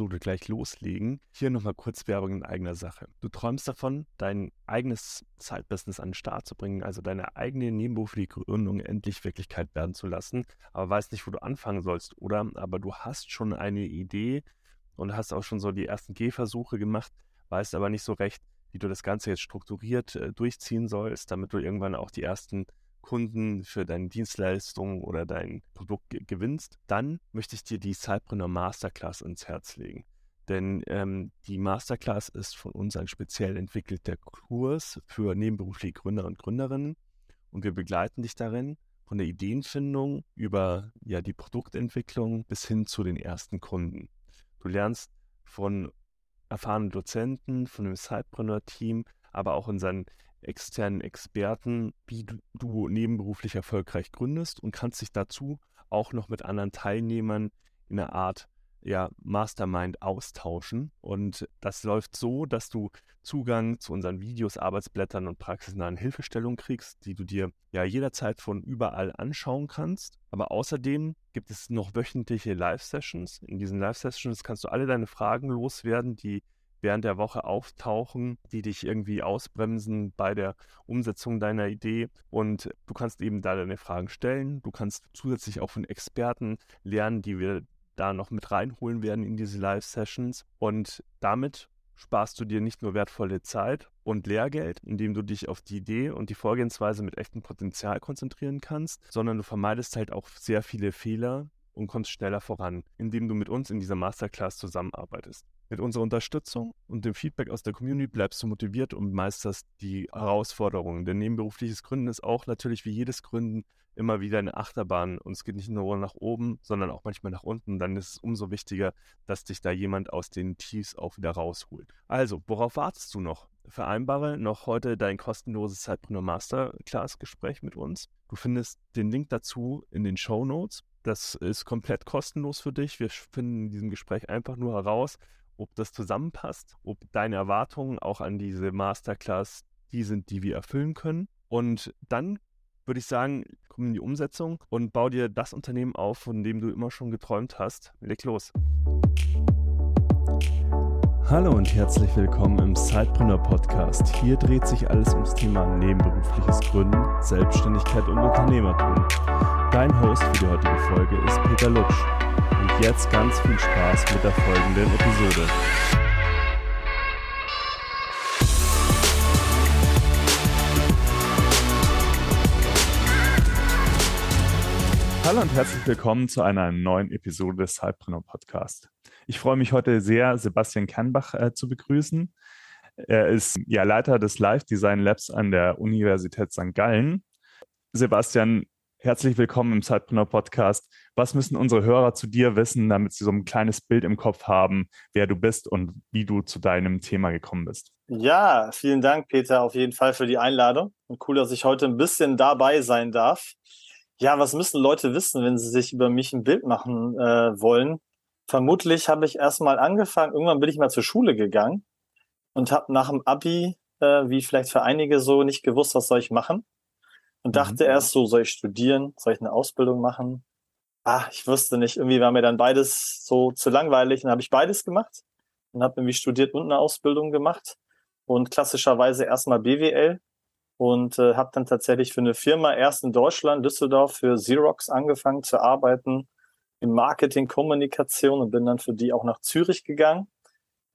Episode gleich loslegen, hier nochmal kurz Werbung in eigener Sache. Du träumst davon, dein eigenes Zeitbusiness an den Start zu bringen, also deine eigene nebenberufliche Gründung endlich Wirklichkeit werden zu lassen, aber weißt nicht, wo du anfangen sollst, oder? Aber du hast schon eine Idee und hast auch schon so die ersten Gehversuche gemacht, weißt aber nicht so recht, wie du das Ganze jetzt strukturiert äh, durchziehen sollst, damit du irgendwann auch die ersten Kunden für deine Dienstleistung oder dein Produkt gewinnst, dann möchte ich dir die Cypreneur Masterclass ins Herz legen. Denn ähm, die Masterclass ist von uns ein speziell entwickelter Kurs für nebenberufliche Gründer und Gründerinnen. Und wir begleiten dich darin von der Ideenfindung über ja, die Produktentwicklung bis hin zu den ersten Kunden. Du lernst von erfahrenen Dozenten, von dem Cypreneur-Team, aber auch unseren externen Experten, wie du, du nebenberuflich erfolgreich gründest und kannst dich dazu auch noch mit anderen Teilnehmern in einer Art ja, Mastermind austauschen. Und das läuft so, dass du Zugang zu unseren Videos, Arbeitsblättern und praxisnahen Hilfestellungen kriegst, die du dir ja jederzeit von überall anschauen kannst. Aber außerdem gibt es noch wöchentliche Live-Sessions. In diesen Live-Sessions kannst du alle deine Fragen loswerden, die während der Woche auftauchen, die dich irgendwie ausbremsen bei der Umsetzung deiner Idee. Und du kannst eben da deine Fragen stellen. Du kannst zusätzlich auch von Experten lernen, die wir da noch mit reinholen werden in diese Live-Sessions. Und damit sparst du dir nicht nur wertvolle Zeit und Lehrgeld, indem du dich auf die Idee und die Vorgehensweise mit echtem Potenzial konzentrieren kannst, sondern du vermeidest halt auch sehr viele Fehler und kommst schneller voran, indem du mit uns in dieser Masterclass zusammenarbeitest. Mit unserer Unterstützung und dem Feedback aus der Community bleibst du motiviert und meisterst die Herausforderungen. Denn nebenberufliches Gründen ist auch natürlich wie jedes Gründen immer wieder eine Achterbahn und es geht nicht nur nach oben, sondern auch manchmal nach unten. Dann ist es umso wichtiger, dass dich da jemand aus den Tiefs auch wieder rausholt. Also, worauf wartest du noch? Vereinbare noch heute dein kostenloses Zeitpreneur Masterclass Gespräch mit uns. Du findest den Link dazu in den Show Notes. Das ist komplett kostenlos für dich. Wir finden in diesem Gespräch einfach nur heraus, ob das zusammenpasst, ob deine Erwartungen auch an diese Masterclass die sind, die wir erfüllen können. Und dann würde ich sagen, komm in die Umsetzung und bau dir das Unternehmen auf, von dem du immer schon geträumt hast. Leg los. Hallo und herzlich willkommen im Sidepreneur Podcast. Hier dreht sich alles ums Thema nebenberufliches Gründen, Selbstständigkeit und Unternehmertum. Dein Host für die heutige Folge ist Peter Lutsch. Und jetzt ganz viel Spaß mit der folgenden Episode. Hallo und herzlich willkommen zu einer neuen Episode des Cypreneur Podcast. Ich freue mich heute sehr, Sebastian Kernbach äh, zu begrüßen. Er ist ja Leiter des Live Design Labs an der Universität St. Gallen. Sebastian, Herzlich willkommen im Zeitpreneur Podcast. Was müssen unsere Hörer zu dir wissen, damit sie so ein kleines Bild im Kopf haben, wer du bist und wie du zu deinem Thema gekommen bist? Ja, vielen Dank, Peter, auf jeden Fall für die Einladung. Und cool, dass ich heute ein bisschen dabei sein darf. Ja, was müssen Leute wissen, wenn sie sich über mich ein Bild machen äh, wollen? Vermutlich habe ich erstmal angefangen, irgendwann bin ich mal zur Schule gegangen und habe nach dem Abi, äh, wie vielleicht für einige so, nicht gewusst, was soll ich machen und dachte mhm. erst so, soll ich studieren, soll ich eine Ausbildung machen? Ah, ich wusste nicht, irgendwie war mir dann beides so zu langweilig und habe ich beides gemacht und habe irgendwie studiert und eine Ausbildung gemacht und klassischerweise erstmal BWL und äh, habe dann tatsächlich für eine Firma erst in Deutschland, Düsseldorf, für Xerox angefangen zu arbeiten im Marketing, Kommunikation und bin dann für die auch nach Zürich gegangen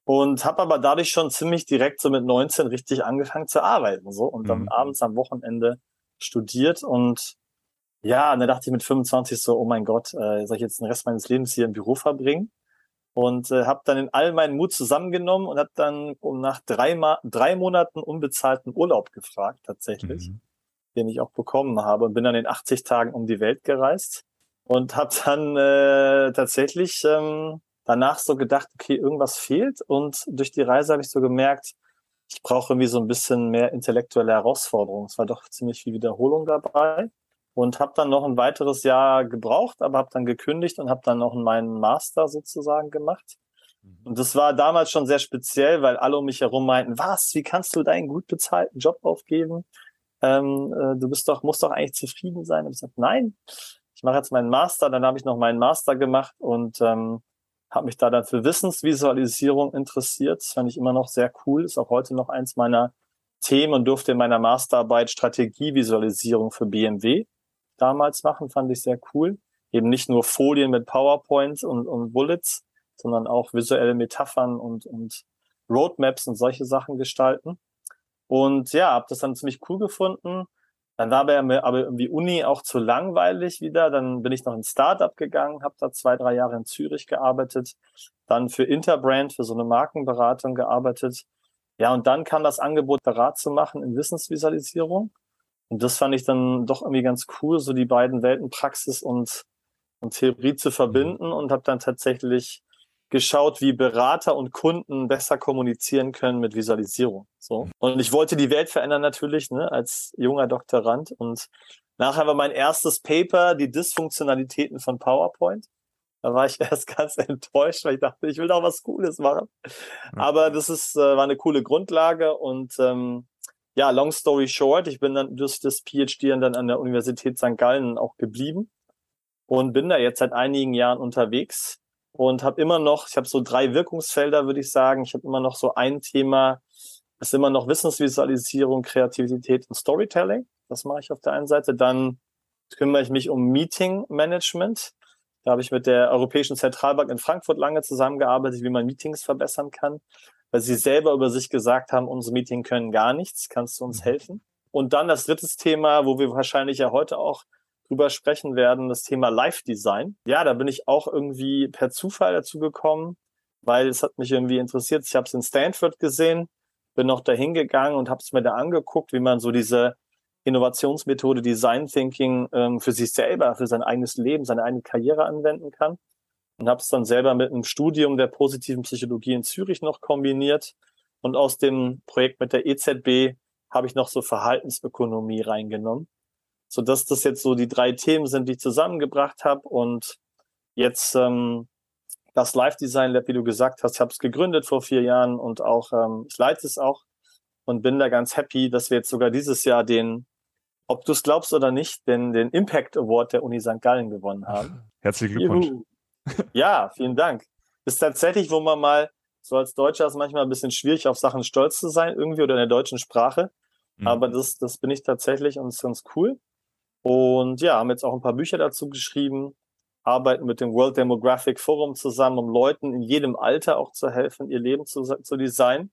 und habe aber dadurch schon ziemlich direkt so mit 19 richtig angefangen zu arbeiten so und dann mhm. abends am Wochenende studiert und ja, und dann dachte ich mit 25 so, oh mein Gott, äh, soll ich jetzt den Rest meines Lebens hier im Büro verbringen? Und äh, habe dann in all meinen Mut zusammengenommen und habe dann um nach drei, Ma drei Monaten unbezahlten Urlaub gefragt, tatsächlich, mhm. den ich auch bekommen habe und bin dann in 80 Tagen um die Welt gereist und habe dann äh, tatsächlich ähm, danach so gedacht, okay, irgendwas fehlt und durch die Reise habe ich so gemerkt, ich brauche irgendwie so ein bisschen mehr intellektuelle Herausforderung. Es war doch ziemlich viel Wiederholung dabei und habe dann noch ein weiteres Jahr gebraucht, aber habe dann gekündigt und habe dann noch meinen Master sozusagen gemacht. Mhm. Und das war damals schon sehr speziell, weil alle um mich herum meinten, was, wie kannst du deinen gut bezahlten Job aufgeben? Ähm, äh, du bist doch, musst doch eigentlich zufrieden sein. Und ich sagte, nein, ich mache jetzt meinen Master, dann habe ich noch meinen Master gemacht und ähm, habe mich da dann für Wissensvisualisierung interessiert. Das fand ich immer noch sehr cool. Ist auch heute noch eins meiner Themen und durfte in meiner Masterarbeit Strategievisualisierung für BMW damals machen. Fand ich sehr cool. Eben nicht nur Folien mit PowerPoint und, und Bullets, sondern auch visuelle Metaphern und, und Roadmaps und solche Sachen gestalten. Und ja, habe das dann ziemlich cool gefunden. Dann war mir aber irgendwie Uni auch zu langweilig wieder. Dann bin ich noch ins Startup gegangen, habe da zwei, drei Jahre in Zürich gearbeitet, dann für Interbrand, für so eine Markenberatung gearbeitet. Ja, und dann kam das Angebot, Rat zu machen in Wissensvisualisierung. Und das fand ich dann doch irgendwie ganz cool, so die beiden Welten Praxis und, und Theorie zu verbinden und habe dann tatsächlich geschaut, wie Berater und Kunden besser kommunizieren können mit Visualisierung. So. Und ich wollte die Welt verändern natürlich, ne, als junger Doktorand. Und nachher war mein erstes Paper die Dysfunktionalitäten von PowerPoint. Da war ich erst ganz enttäuscht, weil ich dachte, ich will doch was Cooles machen. Aber das ist, äh, war eine coole Grundlage und ähm, ja, long story short, ich bin dann durch das PhD dann an der Universität St. Gallen auch geblieben und bin da jetzt seit einigen Jahren unterwegs und habe immer noch, ich habe so drei Wirkungsfelder, würde ich sagen. Ich habe immer noch so ein Thema, ist immer noch Wissensvisualisierung, Kreativität und Storytelling. Das mache ich auf der einen Seite. Dann kümmere ich mich um Meeting Management. Da habe ich mit der Europäischen Zentralbank in Frankfurt lange zusammengearbeitet, wie man Meetings verbessern kann, weil sie selber über sich gesagt haben, unsere Meetings können gar nichts, kannst du uns mhm. helfen? Und dann das dritte Thema, wo wir wahrscheinlich ja heute auch drüber sprechen werden, das Thema Live-Design. Ja, da bin ich auch irgendwie per Zufall dazu gekommen, weil es hat mich irgendwie interessiert. Ich habe es in Stanford gesehen, bin noch dahin gegangen und habe es mir da angeguckt, wie man so diese Innovationsmethode Design Thinking ähm, für sich selber, für sein eigenes Leben, seine eigene Karriere anwenden kann. Und habe es dann selber mit einem Studium der positiven Psychologie in Zürich noch kombiniert. Und aus dem Projekt mit der EZB habe ich noch so Verhaltensökonomie reingenommen so dass das jetzt so die drei Themen sind, die ich zusammengebracht habe und jetzt ähm, das Live Design Lab, wie du gesagt hast, ich habe es gegründet vor vier Jahren und auch ähm, ich leite es auch und bin da ganz happy, dass wir jetzt sogar dieses Jahr den, ob du es glaubst oder nicht, den, den Impact Award der Uni St. Gallen gewonnen haben. Herzlichen Glückwunsch. Juhu. Ja, vielen Dank. Ist tatsächlich, wo man mal so als Deutscher ist manchmal ein bisschen schwierig, auf Sachen stolz zu sein, irgendwie oder in der deutschen Sprache. Mhm. Aber das, das bin ich tatsächlich und ist ganz cool. Und ja, haben jetzt auch ein paar Bücher dazu geschrieben, arbeiten mit dem World Demographic Forum zusammen, um Leuten in jedem Alter auch zu helfen, ihr Leben zu, zu designen.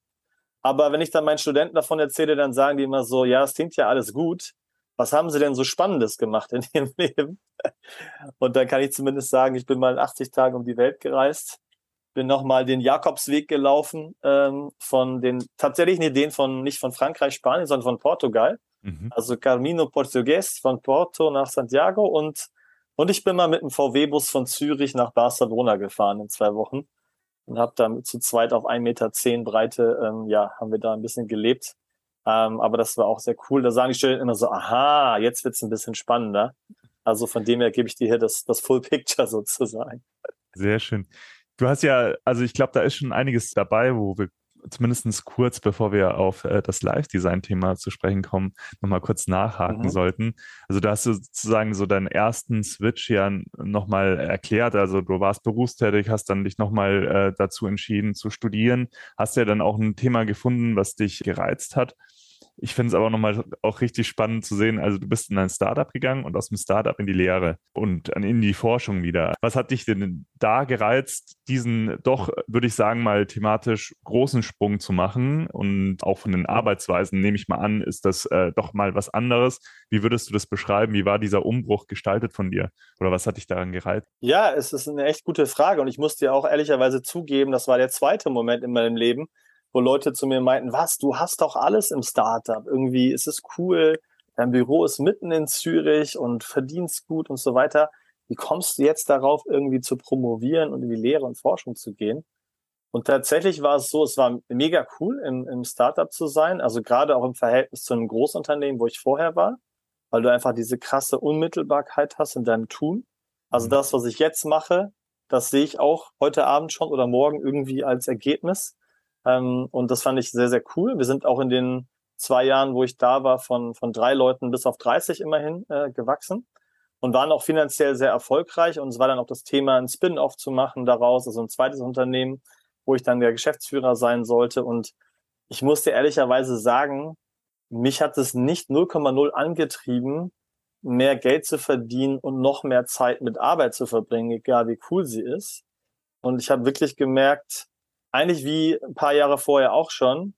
Aber wenn ich dann meinen Studenten davon erzähle, dann sagen die immer so, ja, es klingt ja alles gut. Was haben sie denn so Spannendes gemacht in ihrem Leben? Und dann kann ich zumindest sagen, ich bin mal 80 Tage um die Welt gereist, bin nochmal den Jakobsweg gelaufen, ähm, von den tatsächlichen Ideen von, nicht von Frankreich, Spanien, sondern von Portugal. Mhm. Also Carmino Portugues von Porto nach Santiago und, und ich bin mal mit dem VW-Bus von Zürich nach Barcelona gefahren in zwei Wochen und habe da zu zweit auf 1,10 Meter zehn Breite, ähm, ja, haben wir da ein bisschen gelebt. Ähm, aber das war auch sehr cool. Da sagen die Studenten immer so, aha, jetzt wird's ein bisschen spannender. Also von dem her gebe ich dir hier das, das Full Picture sozusagen. Sehr schön. Du hast ja, also ich glaube, da ist schon einiges dabei, wo wir zumindest kurz, bevor wir auf äh, das Live-Design-Thema zu sprechen kommen, nochmal kurz nachhaken mhm. sollten. Also da hast du sozusagen so deinen ersten Switch ja nochmal erklärt. Also du warst berufstätig, hast dann dich nochmal äh, dazu entschieden zu studieren, hast ja dann auch ein Thema gefunden, was dich gereizt hat. Ich finde es aber nochmal auch richtig spannend zu sehen. Also du bist in ein Startup gegangen und aus dem Startup in die Lehre und in die Forschung wieder. Was hat dich denn da gereizt, diesen doch, würde ich sagen, mal thematisch großen Sprung zu machen? Und auch von den Arbeitsweisen, nehme ich mal an, ist das äh, doch mal was anderes. Wie würdest du das beschreiben? Wie war dieser Umbruch gestaltet von dir? Oder was hat dich daran gereizt? Ja, es ist eine echt gute Frage. Und ich muss dir auch ehrlicherweise zugeben, das war der zweite Moment in meinem Leben, wo Leute zu mir meinten, was, du hast doch alles im Startup. Irgendwie ist es cool, dein Büro ist mitten in Zürich und verdienst gut und so weiter. Wie kommst du jetzt darauf, irgendwie zu promovieren und in die Lehre und Forschung zu gehen? Und tatsächlich war es so, es war mega cool, im, im Startup zu sein, also gerade auch im Verhältnis zu einem Großunternehmen, wo ich vorher war, weil du einfach diese krasse Unmittelbarkeit hast in deinem Tun. Also mhm. das, was ich jetzt mache, das sehe ich auch heute Abend schon oder morgen irgendwie als Ergebnis. Ähm, und das fand ich sehr, sehr cool. Wir sind auch in den zwei Jahren, wo ich da war, von, von drei Leuten bis auf 30 immerhin äh, gewachsen. und waren auch finanziell sehr erfolgreich. Und es war dann auch das Thema, ein Spin-off zu machen daraus, also ein zweites Unternehmen, wo ich dann der Geschäftsführer sein sollte. Und ich musste ehrlicherweise sagen, mich hat es nicht 0,0 angetrieben, mehr Geld zu verdienen und noch mehr Zeit mit Arbeit zu verbringen, egal wie cool sie ist. Und ich habe wirklich gemerkt, eigentlich wie ein paar Jahre vorher auch schon,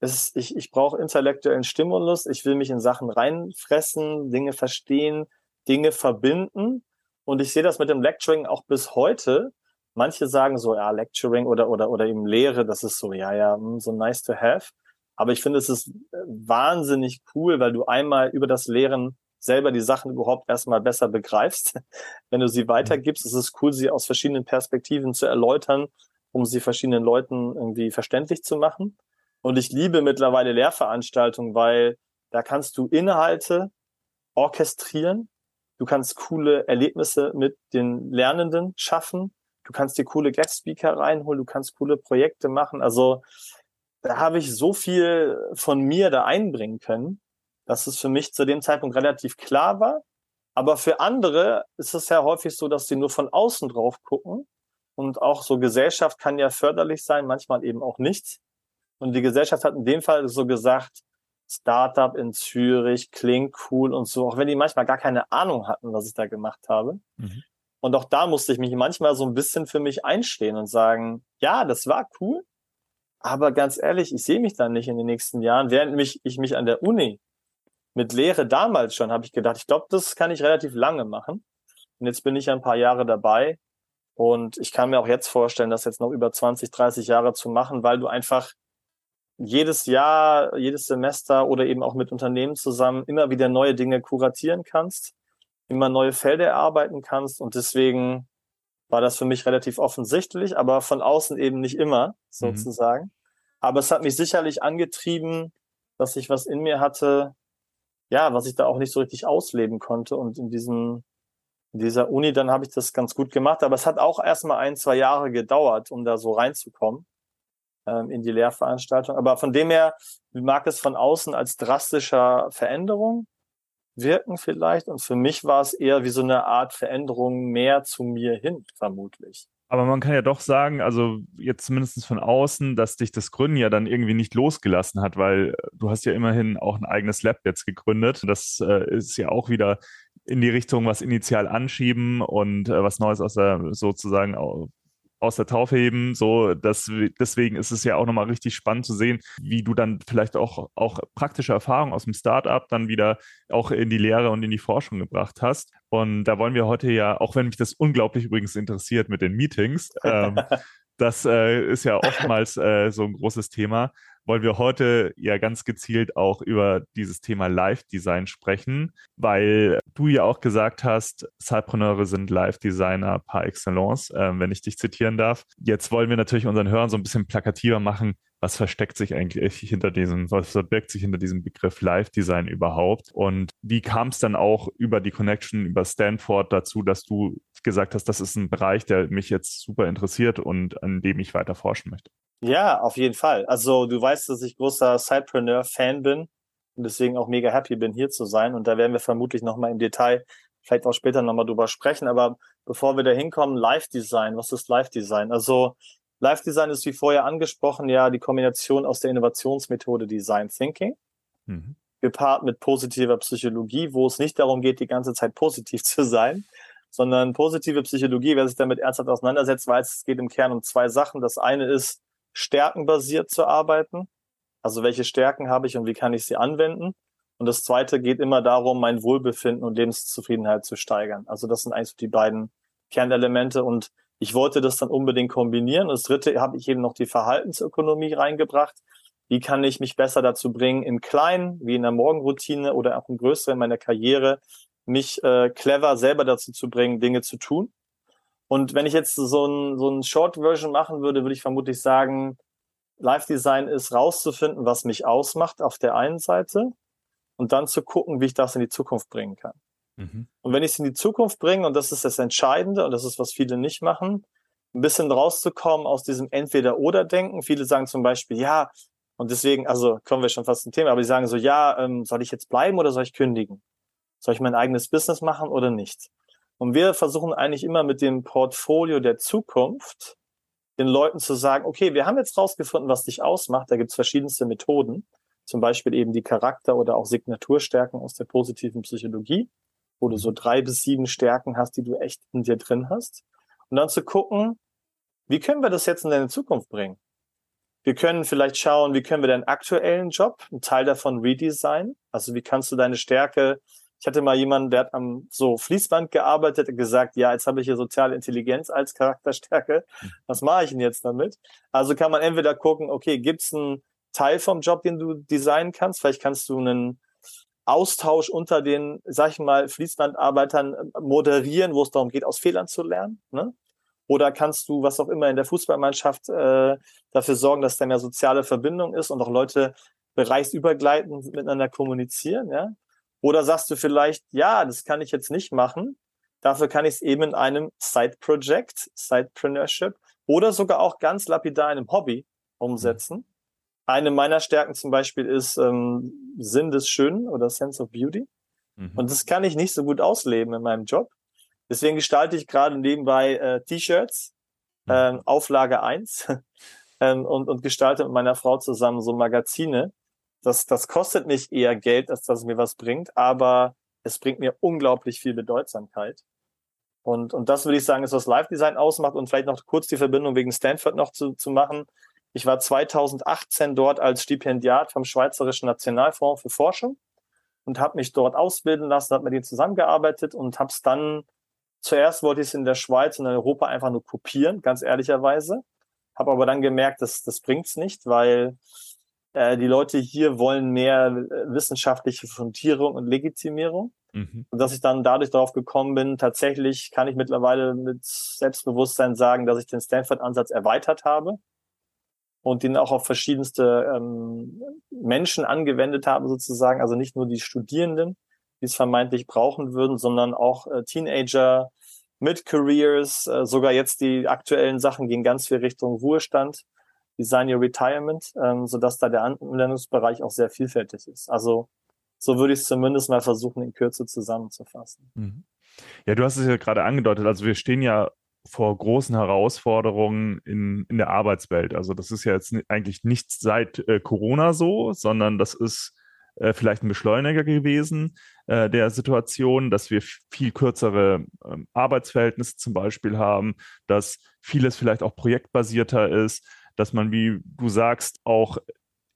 ist, ich, ich brauche intellektuellen Stimulus, ich will mich in Sachen reinfressen, Dinge verstehen, Dinge verbinden. Und ich sehe das mit dem Lecturing auch bis heute. Manche sagen so, ja, Lecturing oder, oder, oder eben Lehre, das ist so, ja, ja, hm, so nice to have. Aber ich finde, es ist äh, wahnsinnig cool, weil du einmal über das Lehren selber die Sachen überhaupt erstmal besser begreifst. Wenn du sie weitergibst, ist es cool, sie aus verschiedenen Perspektiven zu erläutern, um sie verschiedenen Leuten irgendwie verständlich zu machen. Und ich liebe mittlerweile Lehrveranstaltungen, weil da kannst du Inhalte orchestrieren. Du kannst coole Erlebnisse mit den Lernenden schaffen. Du kannst dir coole Guest-Speaker reinholen. Du kannst coole Projekte machen. Also da habe ich so viel von mir da einbringen können, dass es für mich zu dem Zeitpunkt relativ klar war. Aber für andere ist es ja häufig so, dass sie nur von außen drauf gucken. Und auch so Gesellschaft kann ja förderlich sein, manchmal eben auch nicht. Und die Gesellschaft hat in dem Fall so gesagt, Startup in Zürich klingt cool und so, auch wenn die manchmal gar keine Ahnung hatten, was ich da gemacht habe. Mhm. Und auch da musste ich mich manchmal so ein bisschen für mich einstehen und sagen, ja, das war cool, aber ganz ehrlich, ich sehe mich dann nicht in den nächsten Jahren. Während mich, ich mich an der Uni mit Lehre damals schon, habe ich gedacht, ich glaube, das kann ich relativ lange machen. Und jetzt bin ich ein paar Jahre dabei. Und ich kann mir auch jetzt vorstellen, das jetzt noch über 20, 30 Jahre zu machen, weil du einfach jedes Jahr, jedes Semester oder eben auch mit Unternehmen zusammen immer wieder neue Dinge kuratieren kannst, immer neue Felder erarbeiten kannst. Und deswegen war das für mich relativ offensichtlich, aber von außen eben nicht immer mhm. sozusagen. Mhm. Aber es hat mich sicherlich angetrieben, dass ich was in mir hatte, ja, was ich da auch nicht so richtig ausleben konnte. Und in diesem, in dieser Uni, dann habe ich das ganz gut gemacht. Aber es hat auch erstmal ein, zwei Jahre gedauert, um da so reinzukommen ähm, in die Lehrveranstaltung. Aber von dem her mag es von außen als drastischer Veränderung wirken vielleicht. Und für mich war es eher wie so eine Art Veränderung mehr zu mir hin, vermutlich. Aber man kann ja doch sagen, also jetzt zumindest von außen, dass dich das Gründen ja dann irgendwie nicht losgelassen hat, weil du hast ja immerhin auch ein eigenes Lab jetzt gegründet. Das äh, ist ja auch wieder in die Richtung was initial anschieben und äh, was Neues aus der sozusagen aus der Taufe heben. So, das, deswegen ist es ja auch nochmal richtig spannend zu sehen, wie du dann vielleicht auch, auch praktische Erfahrungen aus dem Startup dann wieder auch in die Lehre und in die Forschung gebracht hast. Und da wollen wir heute ja, auch wenn mich das unglaublich übrigens interessiert mit den Meetings, ähm, das äh, ist ja oftmals äh, so ein großes Thema wollen wir heute ja ganz gezielt auch über dieses Thema Live-Design sprechen, weil du ja auch gesagt hast, Cypreneure sind Live-Designer par excellence, äh, wenn ich dich zitieren darf. Jetzt wollen wir natürlich unseren Hörern so ein bisschen plakativer machen, was versteckt sich eigentlich hinter diesem, was verbirgt sich hinter diesem Begriff Live-Design überhaupt? Und wie kam es dann auch über die Connection, über Stanford dazu, dass du gesagt hast, das ist ein Bereich, der mich jetzt super interessiert und an dem ich weiter forschen möchte? Ja, auf jeden Fall. Also du weißt, dass ich großer Sidepreneur-Fan bin und deswegen auch mega happy bin, hier zu sein. Und da werden wir vermutlich nochmal im Detail, vielleicht auch später nochmal drüber sprechen. Aber bevor wir da hinkommen, Live-Design. Was ist Live-Design? Also Live-Design ist wie vorher angesprochen ja die Kombination aus der Innovationsmethode Design Thinking, mhm. gepaart mit positiver Psychologie, wo es nicht darum geht, die ganze Zeit positiv zu sein, sondern positive Psychologie, wer sich damit ernsthaft auseinandersetzt, weiß, es geht im Kern um zwei Sachen. Das eine ist, stärkenbasiert zu arbeiten. Also welche Stärken habe ich und wie kann ich sie anwenden? Und das zweite geht immer darum, mein Wohlbefinden und Lebenszufriedenheit zu steigern. Also das sind eigentlich die beiden Kernelemente und ich wollte das dann unbedingt kombinieren. Das dritte habe ich eben noch die Verhaltensökonomie reingebracht. Wie kann ich mich besser dazu bringen, im Kleinen, wie in der Morgenroutine oder auch im Größeren meiner Karriere, mich äh, clever selber dazu zu bringen, Dinge zu tun und wenn ich jetzt so ein, so ein Short-Version machen würde, würde ich vermutlich sagen, Live-Design ist rauszufinden, was mich ausmacht auf der einen Seite und dann zu gucken, wie ich das in die Zukunft bringen kann. Mhm. Und wenn ich es in die Zukunft bringe, und das ist das Entscheidende, und das ist, was viele nicht machen, ein bisschen rauszukommen aus diesem Entweder-Oder-Denken. Viele sagen zum Beispiel, ja, und deswegen, also kommen wir schon fast zum Thema, aber die sagen so, ja, ähm, soll ich jetzt bleiben oder soll ich kündigen? Soll ich mein eigenes Business machen oder nicht? Und wir versuchen eigentlich immer mit dem Portfolio der Zukunft den Leuten zu sagen, okay, wir haben jetzt rausgefunden, was dich ausmacht. Da gibt es verschiedenste Methoden, zum Beispiel eben die Charakter- oder auch Signaturstärken aus der positiven Psychologie, wo du so drei bis sieben Stärken hast, die du echt in dir drin hast. Und dann zu gucken, wie können wir das jetzt in deine Zukunft bringen? Wir können vielleicht schauen, wie können wir deinen aktuellen Job, einen Teil davon redesign. Also wie kannst du deine Stärke ich hatte mal jemanden, der hat am so Fließband gearbeitet und gesagt, ja, jetzt habe ich hier soziale Intelligenz als Charakterstärke. Was mache ich denn jetzt damit? Also kann man entweder gucken, okay, gibt es einen Teil vom Job, den du designen kannst? Vielleicht kannst du einen Austausch unter den, sag ich mal, Fließbandarbeitern äh, moderieren, wo es darum geht, aus Fehlern zu lernen. Ne? Oder kannst du, was auch immer in der Fußballmannschaft, äh, dafür sorgen, dass da mehr soziale Verbindung ist und auch Leute bereichsübergleitend miteinander kommunizieren, ja? Oder sagst du vielleicht, ja, das kann ich jetzt nicht machen. Dafür kann ich es eben in einem Side-Project, Sidepreneurship oder sogar auch ganz lapidar in einem Hobby umsetzen. Eine meiner Stärken zum Beispiel ist ähm, Sinn des Schönen oder Sense of Beauty. Mhm. Und das kann ich nicht so gut ausleben in meinem Job. Deswegen gestalte ich gerade nebenbei äh, T-Shirts, äh, Auflage 1 ähm, und, und gestalte mit meiner Frau zusammen so Magazine, das, das kostet mich eher Geld, als dass es mir was bringt, aber es bringt mir unglaublich viel Bedeutsamkeit. Und, und das würde ich sagen, ist, was Live-Design ausmacht und vielleicht noch kurz die Verbindung wegen Stanford noch zu, zu machen. Ich war 2018 dort als Stipendiat vom Schweizerischen Nationalfonds für Forschung und habe mich dort ausbilden lassen, habe mit denen zusammengearbeitet und habe es dann, zuerst wollte ich es in der Schweiz und in Europa einfach nur kopieren, ganz ehrlicherweise. Habe aber dann gemerkt, dass das bringt's nicht, weil äh, die Leute hier wollen mehr äh, wissenschaftliche Fundierung und Legitimierung. Mhm. Und dass ich dann dadurch darauf gekommen bin, tatsächlich kann ich mittlerweile mit Selbstbewusstsein sagen, dass ich den Stanford-Ansatz erweitert habe und den auch auf verschiedenste ähm, Menschen angewendet habe, sozusagen. Also nicht nur die Studierenden, die es vermeintlich brauchen würden, sondern auch äh, Teenager mit Careers, äh, sogar jetzt die aktuellen Sachen gehen ganz viel Richtung Ruhestand. Design Your Retirement, ähm, sodass da der Anwendungsbereich auch sehr vielfältig ist. Also so würde ich es zumindest mal versuchen, in Kürze zusammenzufassen. Mhm. Ja, du hast es ja gerade angedeutet, also wir stehen ja vor großen Herausforderungen in, in der Arbeitswelt. Also das ist ja jetzt eigentlich nicht seit äh, Corona so, sondern das ist äh, vielleicht ein Beschleuniger gewesen äh, der Situation, dass wir viel kürzere ähm, Arbeitsverhältnisse zum Beispiel haben, dass vieles vielleicht auch projektbasierter ist, dass man, wie du sagst, auch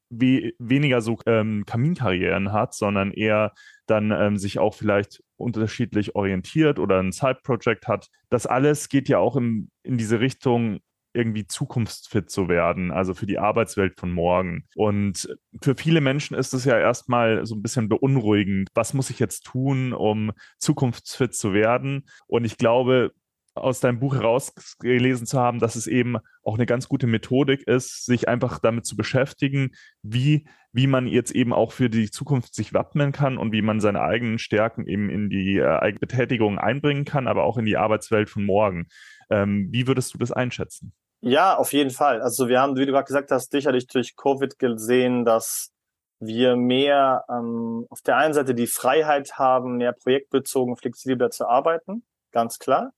we weniger so ähm, Kaminkarrieren hat, sondern eher dann ähm, sich auch vielleicht unterschiedlich orientiert oder ein Side-Project hat. Das alles geht ja auch in, in diese Richtung, irgendwie zukunftsfit zu werden, also für die Arbeitswelt von morgen. Und für viele Menschen ist es ja erstmal so ein bisschen beunruhigend. Was muss ich jetzt tun, um zukunftsfit zu werden? Und ich glaube, aus deinem Buch herausgelesen zu haben, dass es eben auch eine ganz gute Methodik ist, sich einfach damit zu beschäftigen, wie, wie man jetzt eben auch für die Zukunft sich wappnen kann und wie man seine eigenen Stärken eben in die äh, eigene Betätigung einbringen kann, aber auch in die Arbeitswelt von morgen. Ähm, wie würdest du das einschätzen? Ja, auf jeden Fall. Also wir haben, wie du gerade gesagt hast, sicherlich durch Covid gesehen, dass wir mehr ähm, auf der einen Seite die Freiheit haben, mehr projektbezogen, flexibler zu arbeiten, ganz klar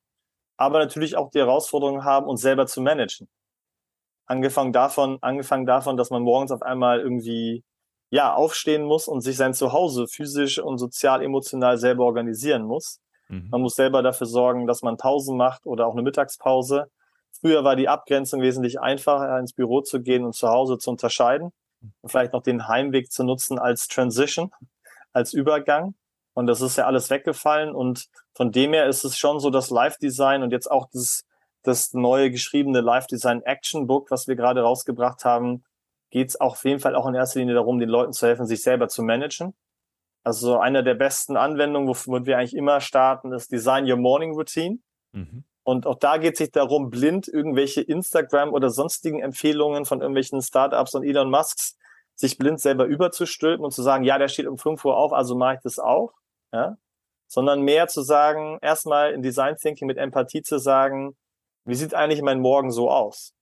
aber natürlich auch die Herausforderung haben, uns selber zu managen. Angefangen davon, angefangen davon, dass man morgens auf einmal irgendwie ja aufstehen muss und sich sein Zuhause physisch und sozial, emotional selber organisieren muss. Mhm. Man muss selber dafür sorgen, dass man Pausen macht oder auch eine Mittagspause. Früher war die Abgrenzung wesentlich einfacher, ins Büro zu gehen und zu Hause zu unterscheiden und vielleicht noch den Heimweg zu nutzen als Transition, als Übergang. Und das ist ja alles weggefallen. Und von dem her ist es schon so, dass Live-Design und jetzt auch das, das neue geschriebene Live-Design Action Book, was wir gerade rausgebracht haben, geht es auf jeden Fall auch in erster Linie darum, den Leuten zu helfen, sich selber zu managen. Also eine der besten Anwendungen, womit wir eigentlich immer starten, ist Design Your Morning Routine. Mhm. Und auch da geht es sich darum, blind irgendwelche Instagram oder sonstigen Empfehlungen von irgendwelchen Startups und Elon Musks sich blind selber überzustülpen und zu sagen, ja, der steht um 5 Uhr auf, also mache ich das auch ja? sondern mehr zu sagen, erstmal in Design Thinking mit Empathie zu sagen, wie sieht eigentlich mein Morgen so aus?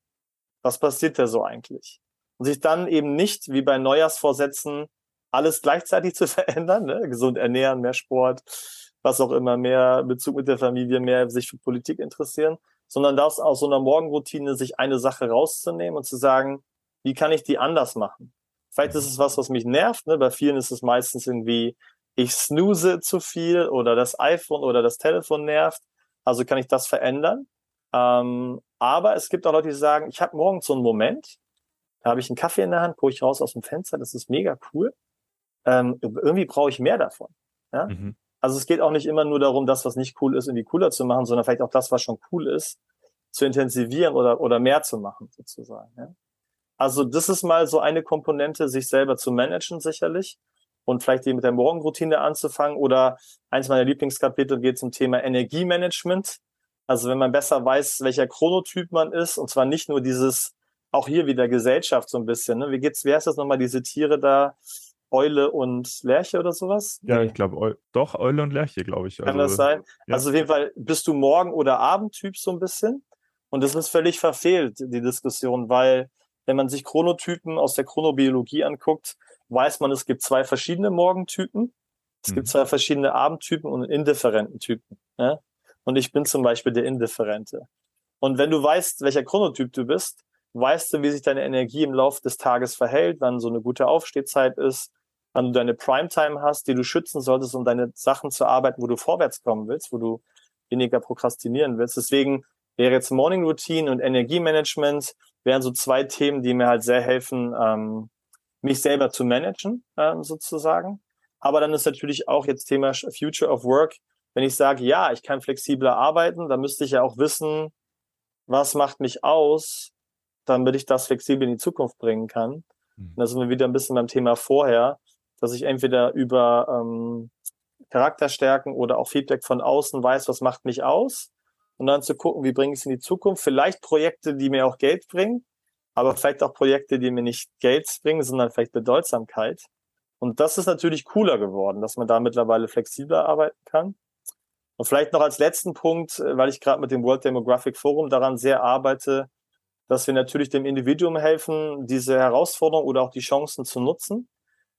Was passiert da so eigentlich? Und sich dann eben nicht wie bei Neujahrsvorsätzen alles gleichzeitig zu verändern, ne? gesund ernähren, mehr Sport, was auch immer, mehr Bezug mit der Familie, mehr sich für Politik interessieren, sondern das aus so einer Morgenroutine sich eine Sache rauszunehmen und zu sagen, wie kann ich die anders machen? Vielleicht ist es was, was mich nervt. Ne? Bei vielen ist es meistens irgendwie, ich snooze zu viel oder das iPhone oder das Telefon nervt. Also kann ich das verändern. Ähm, aber es gibt auch Leute, die sagen, ich habe morgens so einen Moment, da habe ich einen Kaffee in der Hand, gucke ich raus aus dem Fenster, das ist mega cool. Ähm, irgendwie brauche ich mehr davon. Ja? Mhm. Also es geht auch nicht immer nur darum, das, was nicht cool ist, irgendwie cooler zu machen, sondern vielleicht auch das, was schon cool ist, zu intensivieren oder, oder mehr zu machen, sozusagen. Ja? Also das ist mal so eine Komponente, sich selber zu managen, sicherlich. Und vielleicht eben mit der Morgenroutine anzufangen. Oder eins meiner Lieblingskapitel geht zum Thema Energiemanagement. Also wenn man besser weiß, welcher Chronotyp man ist, und zwar nicht nur dieses, auch hier wieder Gesellschaft so ein bisschen. Ne? Wie geht's, wie heißt das nochmal, diese Tiere da? Eule und Lerche oder sowas? Ja, ich glaube, doch, Eule und Lerche, glaube ich. Kann also, das sein? Ja. Also auf jeden Fall bist du Morgen- oder Abendtyp so ein bisschen. Und das ist völlig verfehlt, die Diskussion, weil wenn man sich Chronotypen aus der Chronobiologie anguckt, weiß man, es gibt zwei verschiedene Morgentypen. Es mhm. gibt zwei verschiedene Abendtypen und indifferenten Typen. Ja? Und ich bin zum Beispiel der Indifferente. Und wenn du weißt, welcher Chronotyp du bist, weißt du, wie sich deine Energie im Laufe des Tages verhält, wann so eine gute Aufstehzeit ist, wann du deine Primetime hast, die du schützen solltest, um deine Sachen zu arbeiten, wo du vorwärts kommen willst, wo du weniger prokrastinieren willst. Deswegen wäre jetzt Morning Routine und Energiemanagement wären so zwei Themen, die mir halt sehr helfen, ähm, mich selber zu managen, ähm, sozusagen. Aber dann ist natürlich auch jetzt Thema Future of Work. Wenn ich sage, ja, ich kann flexibler arbeiten, dann müsste ich ja auch wissen, was macht mich aus, damit ich das flexibel in die Zukunft bringen kann. Mhm. Und da sind wir wieder ein bisschen beim Thema vorher, dass ich entweder über ähm, Charakterstärken oder auch Feedback von außen weiß, was macht mich aus. Und dann zu gucken, wie bringe ich es in die Zukunft. Vielleicht Projekte, die mir auch Geld bringen, aber vielleicht auch Projekte, die mir nicht Geld bringen, sondern vielleicht Bedeutsamkeit. Und das ist natürlich cooler geworden, dass man da mittlerweile flexibler arbeiten kann. Und vielleicht noch als letzten Punkt, äh, weil ich gerade mit dem World Demographic Forum daran sehr arbeite, dass wir natürlich dem Individuum helfen, diese Herausforderung oder auch die Chancen zu nutzen,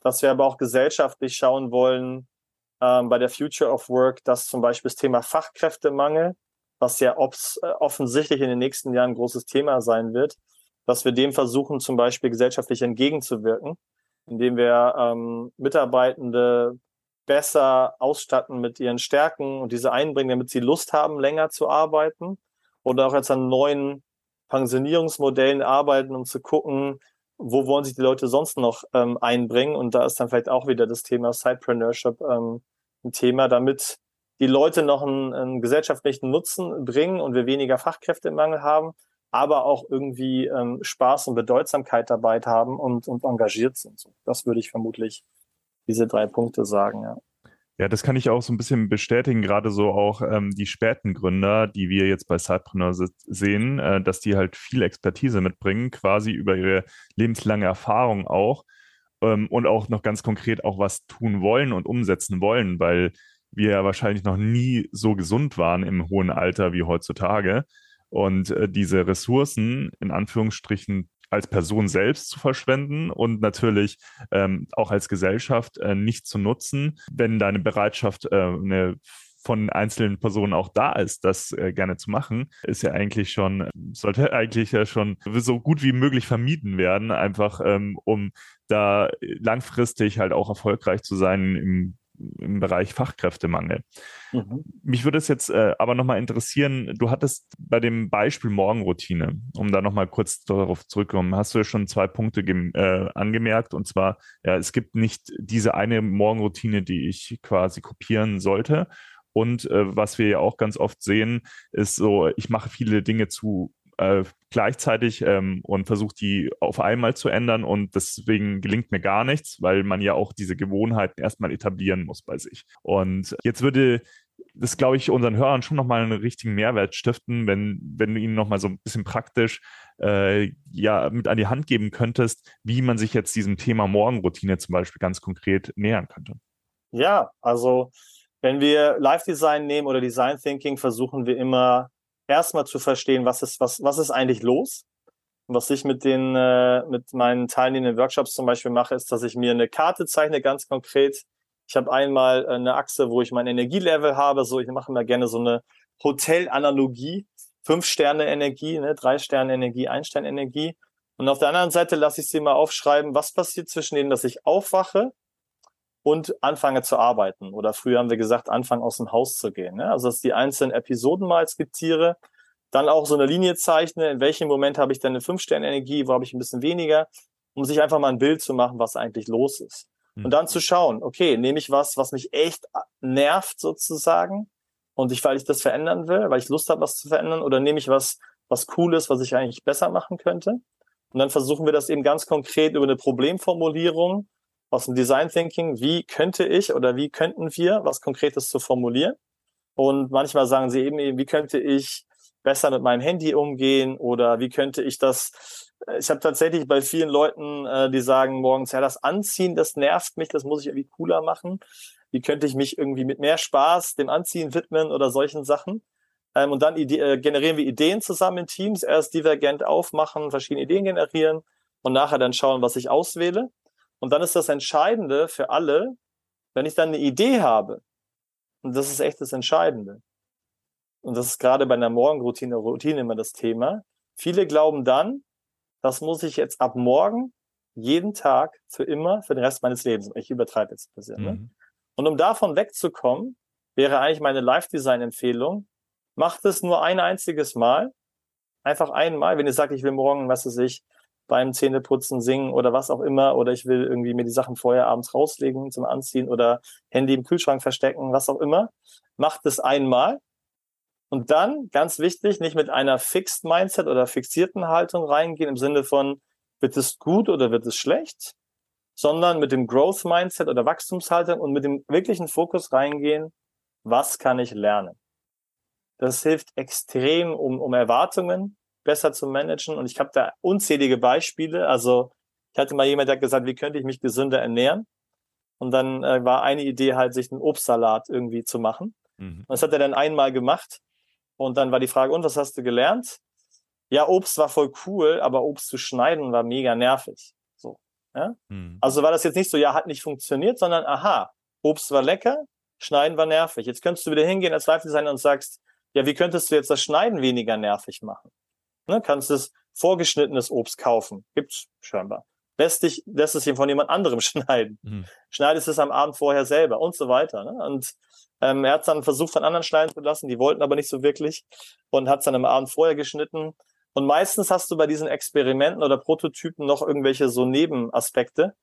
dass wir aber auch gesellschaftlich schauen wollen ähm, bei der Future of Work, dass zum Beispiel das Thema Fachkräftemangel, was ja äh, offensichtlich in den nächsten Jahren ein großes Thema sein wird, dass wir dem versuchen, zum Beispiel gesellschaftlich entgegenzuwirken, indem wir ähm, Mitarbeitende besser ausstatten mit ihren Stärken und diese einbringen, damit sie Lust haben, länger zu arbeiten oder auch jetzt an neuen Pensionierungsmodellen arbeiten, um zu gucken, wo wollen sich die Leute sonst noch ähm, einbringen. Und da ist dann vielleicht auch wieder das Thema Sidepreneurship ähm, ein Thema, damit die Leute noch einen, einen gesellschaftlichen Nutzen bringen und wir weniger Fachkräftemangel haben, aber auch irgendwie ähm, Spaß und Bedeutsamkeit dabei haben und, und engagiert sind. Das würde ich vermutlich diese drei Punkte sagen, ja. Ja, das kann ich auch so ein bisschen bestätigen, gerade so auch ähm, die späten Gründer, die wir jetzt bei Sidepreneur sehen, äh, dass die halt viel Expertise mitbringen, quasi über ihre lebenslange Erfahrung auch ähm, und auch noch ganz konkret auch was tun wollen und umsetzen wollen, weil wir ja wahrscheinlich noch nie so gesund waren im hohen Alter wie heutzutage. Und äh, diese Ressourcen in Anführungsstrichen als Person selbst zu verschwenden und natürlich ähm, auch als Gesellschaft äh, nicht zu nutzen, wenn deine Bereitschaft äh, eine von einzelnen Personen auch da ist, das äh, gerne zu machen, ist ja eigentlich schon, sollte eigentlich ja schon so gut wie möglich vermieden werden, einfach ähm, um da langfristig halt auch erfolgreich zu sein im im Bereich Fachkräftemangel. Mhm. Mich würde es jetzt äh, aber nochmal interessieren, du hattest bei dem Beispiel Morgenroutine, um da nochmal kurz darauf zurückzukommen, hast du ja schon zwei Punkte äh, angemerkt und zwar, ja, es gibt nicht diese eine Morgenroutine, die ich quasi kopieren sollte. Und äh, was wir ja auch ganz oft sehen, ist so, ich mache viele Dinge zu äh, gleichzeitig ähm, und versucht die auf einmal zu ändern und deswegen gelingt mir gar nichts, weil man ja auch diese Gewohnheiten erstmal etablieren muss bei sich. Und jetzt würde das, glaube ich, unseren Hörern schon nochmal einen richtigen Mehrwert stiften, wenn, wenn du ihnen nochmal so ein bisschen praktisch äh, ja mit an die Hand geben könntest, wie man sich jetzt diesem Thema Morgenroutine zum Beispiel ganz konkret nähern könnte. Ja, also wenn wir Live-Design nehmen oder Design Thinking, versuchen wir immer erstmal zu verstehen, was ist, was, was ist eigentlich los? Und was ich mit den, äh, mit meinen teilnehmenden Workshops zum Beispiel mache, ist, dass ich mir eine Karte zeichne, ganz konkret. Ich habe einmal eine Achse, wo ich mein Energielevel habe. So, ich mache immer gerne so eine Hotelanalogie. Fünf Sterne Energie, ne, drei Sterne Energie, ein Stern Energie. Und auf der anderen Seite lasse ich sie mal aufschreiben, was passiert zwischen denen, dass ich aufwache und anfange zu arbeiten. Oder früher haben wir gesagt, anfangen aus dem Haus zu gehen. Ne? Also dass die einzelnen Episoden mal skizziere, dann auch so eine Linie zeichne, in welchem Moment habe ich denn eine Fünf-Sterne-Energie, wo habe ich ein bisschen weniger, um sich einfach mal ein Bild zu machen, was eigentlich los ist. Mhm. Und dann zu schauen, okay, nehme ich was, was mich echt nervt sozusagen und ich, weil ich das verändern will, weil ich Lust habe, was zu verändern, oder nehme ich was, was cool ist, was ich eigentlich besser machen könnte. Und dann versuchen wir das eben ganz konkret über eine Problemformulierung aus dem Design Thinking. Wie könnte ich oder wie könnten wir was Konkretes zu formulieren? Und manchmal sagen sie eben, wie könnte ich besser mit meinem Handy umgehen oder wie könnte ich das äh, ich habe tatsächlich bei vielen Leuten, äh, die sagen morgens, ja, das Anziehen, das nervt mich, das muss ich irgendwie cooler machen. Wie könnte ich mich irgendwie mit mehr Spaß dem Anziehen widmen oder solchen Sachen? Ähm, und dann äh, generieren wir Ideen zusammen in Teams, erst divergent aufmachen, verschiedene Ideen generieren und nachher dann schauen, was ich auswähle. Und dann ist das Entscheidende für alle, wenn ich dann eine Idee habe, und das ist echt das Entscheidende. Und das ist gerade bei einer Morgenroutine Routine immer das Thema. Viele glauben dann, das muss ich jetzt ab morgen jeden Tag für immer, für den Rest meines Lebens. Ich übertreibe jetzt ein bisschen. Ne? Mhm. Und um davon wegzukommen, wäre eigentlich meine Live-Design-Empfehlung, macht es nur ein einziges Mal. Einfach einmal, wenn ihr sagt, ich will morgen, was weiß ich, beim Zähneputzen singen oder was auch immer, oder ich will irgendwie mir die Sachen vorher abends rauslegen zum Anziehen oder Handy im Kühlschrank verstecken, was auch immer, macht es einmal. Und dann, ganz wichtig, nicht mit einer Fixed Mindset oder fixierten Haltung reingehen im Sinne von, wird es gut oder wird es schlecht, sondern mit dem Growth Mindset oder Wachstumshaltung und mit dem wirklichen Fokus reingehen, was kann ich lernen? Das hilft extrem, um, um Erwartungen besser zu managen. Und ich habe da unzählige Beispiele. Also ich hatte mal jemand, der hat gesagt, wie könnte ich mich gesünder ernähren? Und dann äh, war eine Idee halt, sich einen Obstsalat irgendwie zu machen. Mhm. Und das hat er dann einmal gemacht. Und dann war die Frage, und was hast du gelernt? Ja, Obst war voll cool, aber Obst zu schneiden war mega nervig. So. Ja? Mhm. Also war das jetzt nicht so, ja, hat nicht funktioniert, sondern aha, Obst war lecker, Schneiden war nervig. Jetzt könntest du wieder hingehen als Live-Designer und sagst, ja, wie könntest du jetzt das Schneiden weniger nervig machen? Ne, kannst es vorgeschnittenes Obst kaufen. Gibt's scheinbar. Lässt dich, lässt es von jemand anderem schneiden. Mhm. Schneidest es am Abend vorher selber und so weiter. Ne? Und ähm, er hat dann versucht, von anderen schneiden zu lassen, die wollten aber nicht so wirklich und hat es dann am Abend vorher geschnitten. Und meistens hast du bei diesen Experimenten oder Prototypen noch irgendwelche so Nebenaspekte.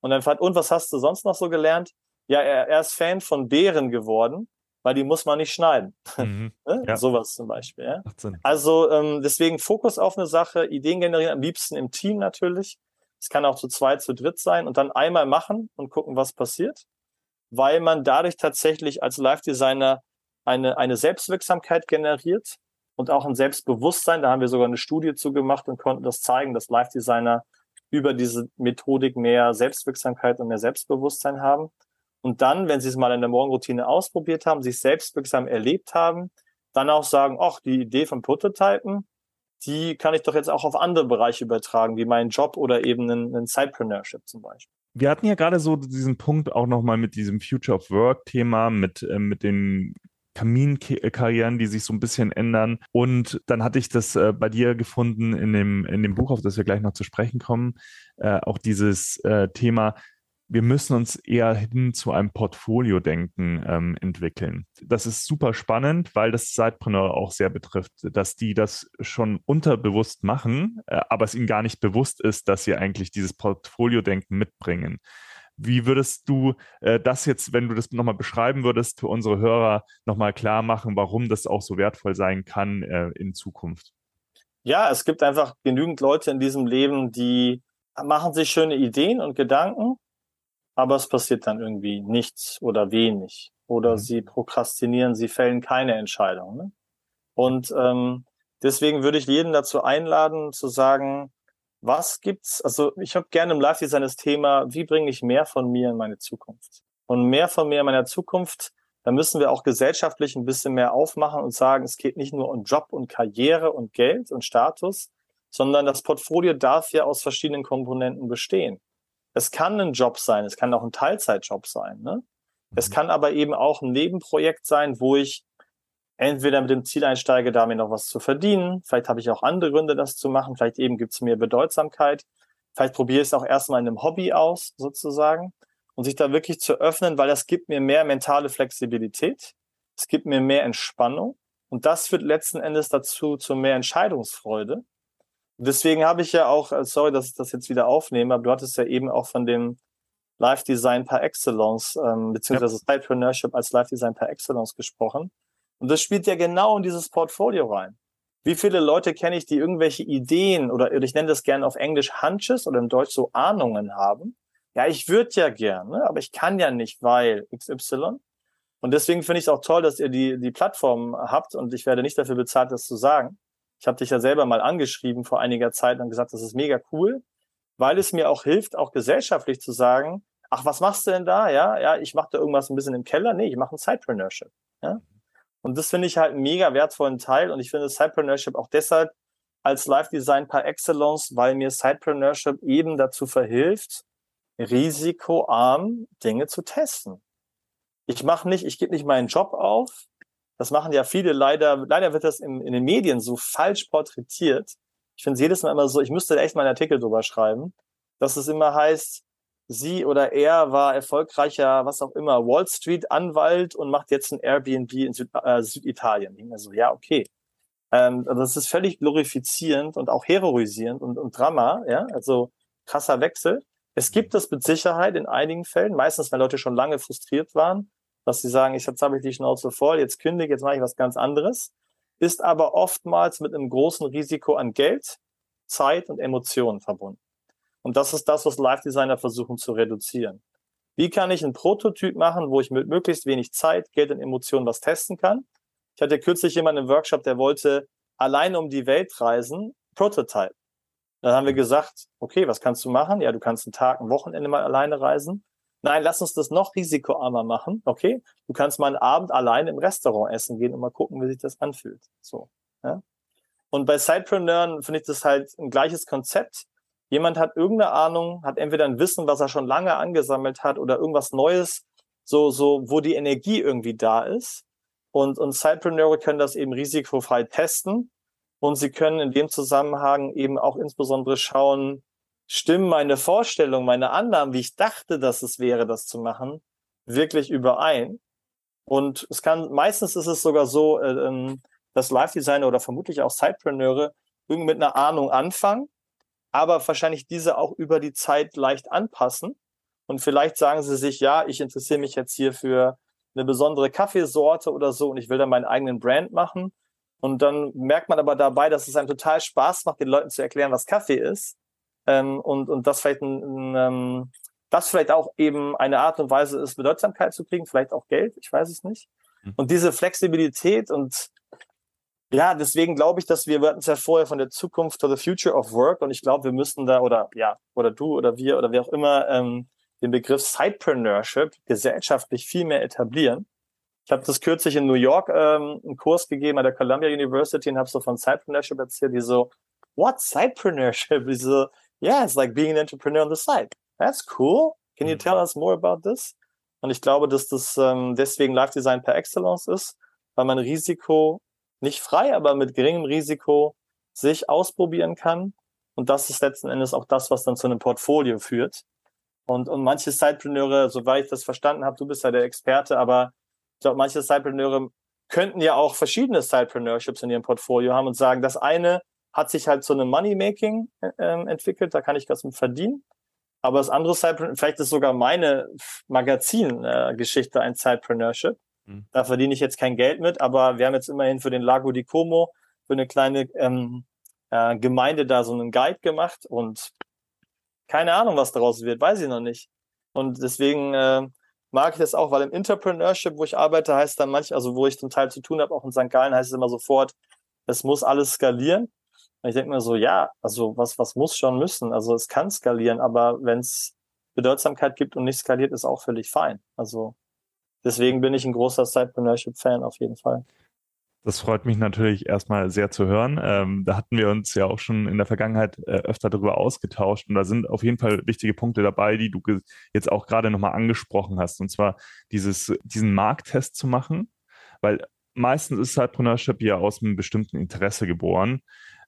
Und dann fragt, und was hast du sonst noch so gelernt? Ja, er, er ist Fan von Beeren geworden weil die muss man nicht schneiden. Mhm. ne? ja. Sowas zum Beispiel. Ja? Also ähm, deswegen Fokus auf eine Sache, Ideen generieren, am liebsten im Team natürlich. Es kann auch zu zweit, zu dritt sein und dann einmal machen und gucken, was passiert, weil man dadurch tatsächlich als Live-Designer eine, eine Selbstwirksamkeit generiert und auch ein Selbstbewusstsein. Da haben wir sogar eine Studie zu gemacht und konnten das zeigen, dass Live-Designer über diese Methodik mehr Selbstwirksamkeit und mehr Selbstbewusstsein haben. Und dann, wenn sie es mal in der Morgenroutine ausprobiert haben, sich selbstwirksam erlebt haben, dann auch sagen, ach, die Idee von Prototypen, die kann ich doch jetzt auch auf andere Bereiche übertragen, wie meinen Job oder eben einen, einen Sidepreneurship zum Beispiel. Wir hatten ja gerade so diesen Punkt auch nochmal mit diesem Future of Work Thema, mit, äh, mit den Kaminkarrieren, die sich so ein bisschen ändern. Und dann hatte ich das äh, bei dir gefunden in dem, in dem Buch, auf das wir gleich noch zu sprechen kommen, äh, auch dieses äh, Thema, wir müssen uns eher hin zu einem Portfolio-Denken ähm, entwickeln. Das ist super spannend, weil das Sidepreneur auch sehr betrifft, dass die das schon unterbewusst machen, äh, aber es ihnen gar nicht bewusst ist, dass sie eigentlich dieses Portfolio-Denken mitbringen. Wie würdest du äh, das jetzt, wenn du das nochmal beschreiben würdest, für unsere Hörer nochmal klar machen, warum das auch so wertvoll sein kann äh, in Zukunft? Ja, es gibt einfach genügend Leute in diesem Leben, die machen sich schöne Ideen und Gedanken, aber es passiert dann irgendwie nichts oder wenig. Oder mhm. sie prokrastinieren, sie fällen keine Entscheidung. Ne? Und ähm, deswegen würde ich jeden dazu einladen, zu sagen, was gibt's? Also ich habe gerne im Live-Design das Thema, wie bringe ich mehr von mir in meine Zukunft? Und mehr von mir in meiner Zukunft, da müssen wir auch gesellschaftlich ein bisschen mehr aufmachen und sagen, es geht nicht nur um Job und Karriere und Geld und Status, sondern das Portfolio darf ja aus verschiedenen Komponenten bestehen. Es kann ein Job sein, es kann auch ein Teilzeitjob sein. Ne? Es mhm. kann aber eben auch ein Nebenprojekt sein, wo ich entweder mit dem Ziel einsteige, damit noch was zu verdienen. Vielleicht habe ich auch andere Gründe, das zu machen. Vielleicht eben gibt es mir Bedeutsamkeit. Vielleicht probiere ich es auch erstmal in einem Hobby aus, sozusagen. Und sich da wirklich zu öffnen, weil das gibt mir mehr mentale Flexibilität. Es gibt mir mehr Entspannung. Und das führt letzten Endes dazu zu mehr Entscheidungsfreude. Deswegen habe ich ja auch, äh, sorry, dass ich das jetzt wieder aufnehme, aber du hattest ja eben auch von dem Live Design par Excellence, ähm, beziehungsweise ja. Sidepreneurship als Live Design par Excellence gesprochen. Und das spielt ja genau in dieses Portfolio rein. Wie viele Leute kenne ich, die irgendwelche Ideen oder ich nenne das gerne auf Englisch Hunches oder im Deutsch so Ahnungen haben? Ja, ich würde ja gerne, aber ich kann ja nicht, weil XY. Und deswegen finde ich es auch toll, dass ihr die, die Plattform habt und ich werde nicht dafür bezahlt, das zu sagen. Ich habe dich ja selber mal angeschrieben vor einiger Zeit und gesagt, das ist mega cool, weil es mir auch hilft, auch gesellschaftlich zu sagen, ach, was machst du denn da? Ja, ja, ich mache da irgendwas ein bisschen im Keller. Nee, ich mache ein Sidepreneurship. Ja? Und das finde ich halt einen mega wertvollen Teil und ich finde Sidepreneurship auch deshalb als Live-Design par excellence, weil mir Sidepreneurship eben dazu verhilft, risikoarm Dinge zu testen. Ich mache nicht, ich gebe nicht meinen Job auf, das machen ja viele leider, leider wird das in, in den Medien so falsch porträtiert. Ich finde es jedes Mal immer so, ich müsste echt mal einen Artikel drüber schreiben, dass es immer heißt, sie oder er war erfolgreicher, was auch immer, Wall Street Anwalt und macht jetzt ein Airbnb in Süd, äh, Süditalien. Ich so, ja, okay. Ähm, also das ist völlig glorifizierend und auch heroisierend und, und Drama, ja, also krasser Wechsel. Es gibt es mit Sicherheit in einigen Fällen, meistens wenn Leute schon lange frustriert waren, dass sie sagen, ich, jetzt habe ich die Schnauze voll, jetzt kündige, jetzt mache ich was ganz anderes, ist aber oftmals mit einem großen Risiko an Geld, Zeit und Emotionen verbunden. Und das ist das, was Live-Designer versuchen zu reduzieren. Wie kann ich einen Prototyp machen, wo ich mit möglichst wenig Zeit, Geld und Emotionen was testen kann? Ich hatte kürzlich jemanden im Workshop, der wollte alleine um die Welt reisen, Prototype. Dann haben wir gesagt, okay, was kannst du machen? Ja, du kannst einen Tag, ein Wochenende mal alleine reisen. Nein, lass uns das noch risikoarmer machen. Okay, du kannst mal einen Abend allein im Restaurant essen gehen und mal gucken, wie sich das anfühlt. So. Ja? Und bei Sidepreneuren finde ich das halt ein gleiches Konzept. Jemand hat irgendeine Ahnung, hat entweder ein Wissen, was er schon lange angesammelt hat oder irgendwas Neues, so, so, wo die Energie irgendwie da ist. Und, und Sidepreneure können das eben risikofrei testen. Und sie können in dem Zusammenhang eben auch insbesondere schauen, stimmen meine Vorstellungen, meine Annahmen, wie ich dachte, dass es wäre, das zu machen, wirklich überein. Und es kann, meistens ist es sogar so, äh, ähm, dass Live-Designer oder vermutlich auch Sidepreneure irgendwie mit einer Ahnung anfangen, aber wahrscheinlich diese auch über die Zeit leicht anpassen. Und vielleicht sagen sie sich, ja, ich interessiere mich jetzt hier für eine besondere Kaffeesorte oder so und ich will dann meinen eigenen Brand machen. Und dann merkt man aber dabei, dass es einem total Spaß macht, den Leuten zu erklären, was Kaffee ist ähm, und, und das vielleicht ein, ein ähm, das vielleicht auch eben eine Art und Weise ist, Bedeutsamkeit zu kriegen, vielleicht auch Geld, ich weiß es nicht. Mhm. Und diese Flexibilität und ja, deswegen glaube ich, dass wir, wir hatten es ja vorher von der Zukunft to the Future of Work und ich glaube, wir müssten da oder ja, oder du oder wir oder wer auch immer ähm, den Begriff Sidepreneurship gesellschaftlich viel mehr etablieren. Ich habe das kürzlich in New York ähm, einen Kurs gegeben an der Columbia University und habe so von Sidepreneurship erzählt, die so, what Sidepreneurship? Die so, yeah, it's like being an entrepreneur on the side. That's cool. Can you mhm. tell us more about this? Und ich glaube, dass das ähm, deswegen Live Design per Excellence ist, weil man Risiko nicht frei, aber mit geringem Risiko sich ausprobieren kann. Und das ist letzten Endes auch das, was dann zu einem Portfolio führt. Und, und manche Sidepreneure, soweit ich das verstanden habe, du bist ja der Experte, aber ich glaube, manche Sidepreneure könnten ja auch verschiedene Sidepreneurships in ihrem Portfolio haben und sagen, das eine hat sich halt zu einem Money-Making äh, ähm, entwickelt, da kann ich was mit verdienen. Aber das andere Sidepreneur, vielleicht ist sogar meine Magazin-Geschichte äh, ein Sidepreneurship. Mhm. Da verdiene ich jetzt kein Geld mit, aber wir haben jetzt immerhin für den Lago di Como, für eine kleine ähm, äh, Gemeinde da so einen Guide gemacht und keine Ahnung, was daraus wird, weiß ich noch nicht. Und deswegen äh, mag ich das auch, weil im Entrepreneurship, wo ich arbeite, heißt dann manch, also wo ich zum Teil zu tun habe, auch in St. Gallen heißt es immer sofort, es muss alles skalieren. Ich denke mir so, ja, also was, was muss schon müssen? Also es kann skalieren, aber wenn es Bedeutsamkeit gibt und nicht skaliert, ist auch völlig fein. Also deswegen bin ich ein großer Sidepreneurship-Fan auf jeden Fall. Das freut mich natürlich erstmal sehr zu hören. Ähm, da hatten wir uns ja auch schon in der Vergangenheit äh, öfter darüber ausgetauscht und da sind auf jeden Fall wichtige Punkte dabei, die du jetzt auch gerade nochmal angesprochen hast. Und zwar dieses, diesen Markttest zu machen, weil meistens ist Cypreneurship ja aus einem bestimmten Interesse geboren,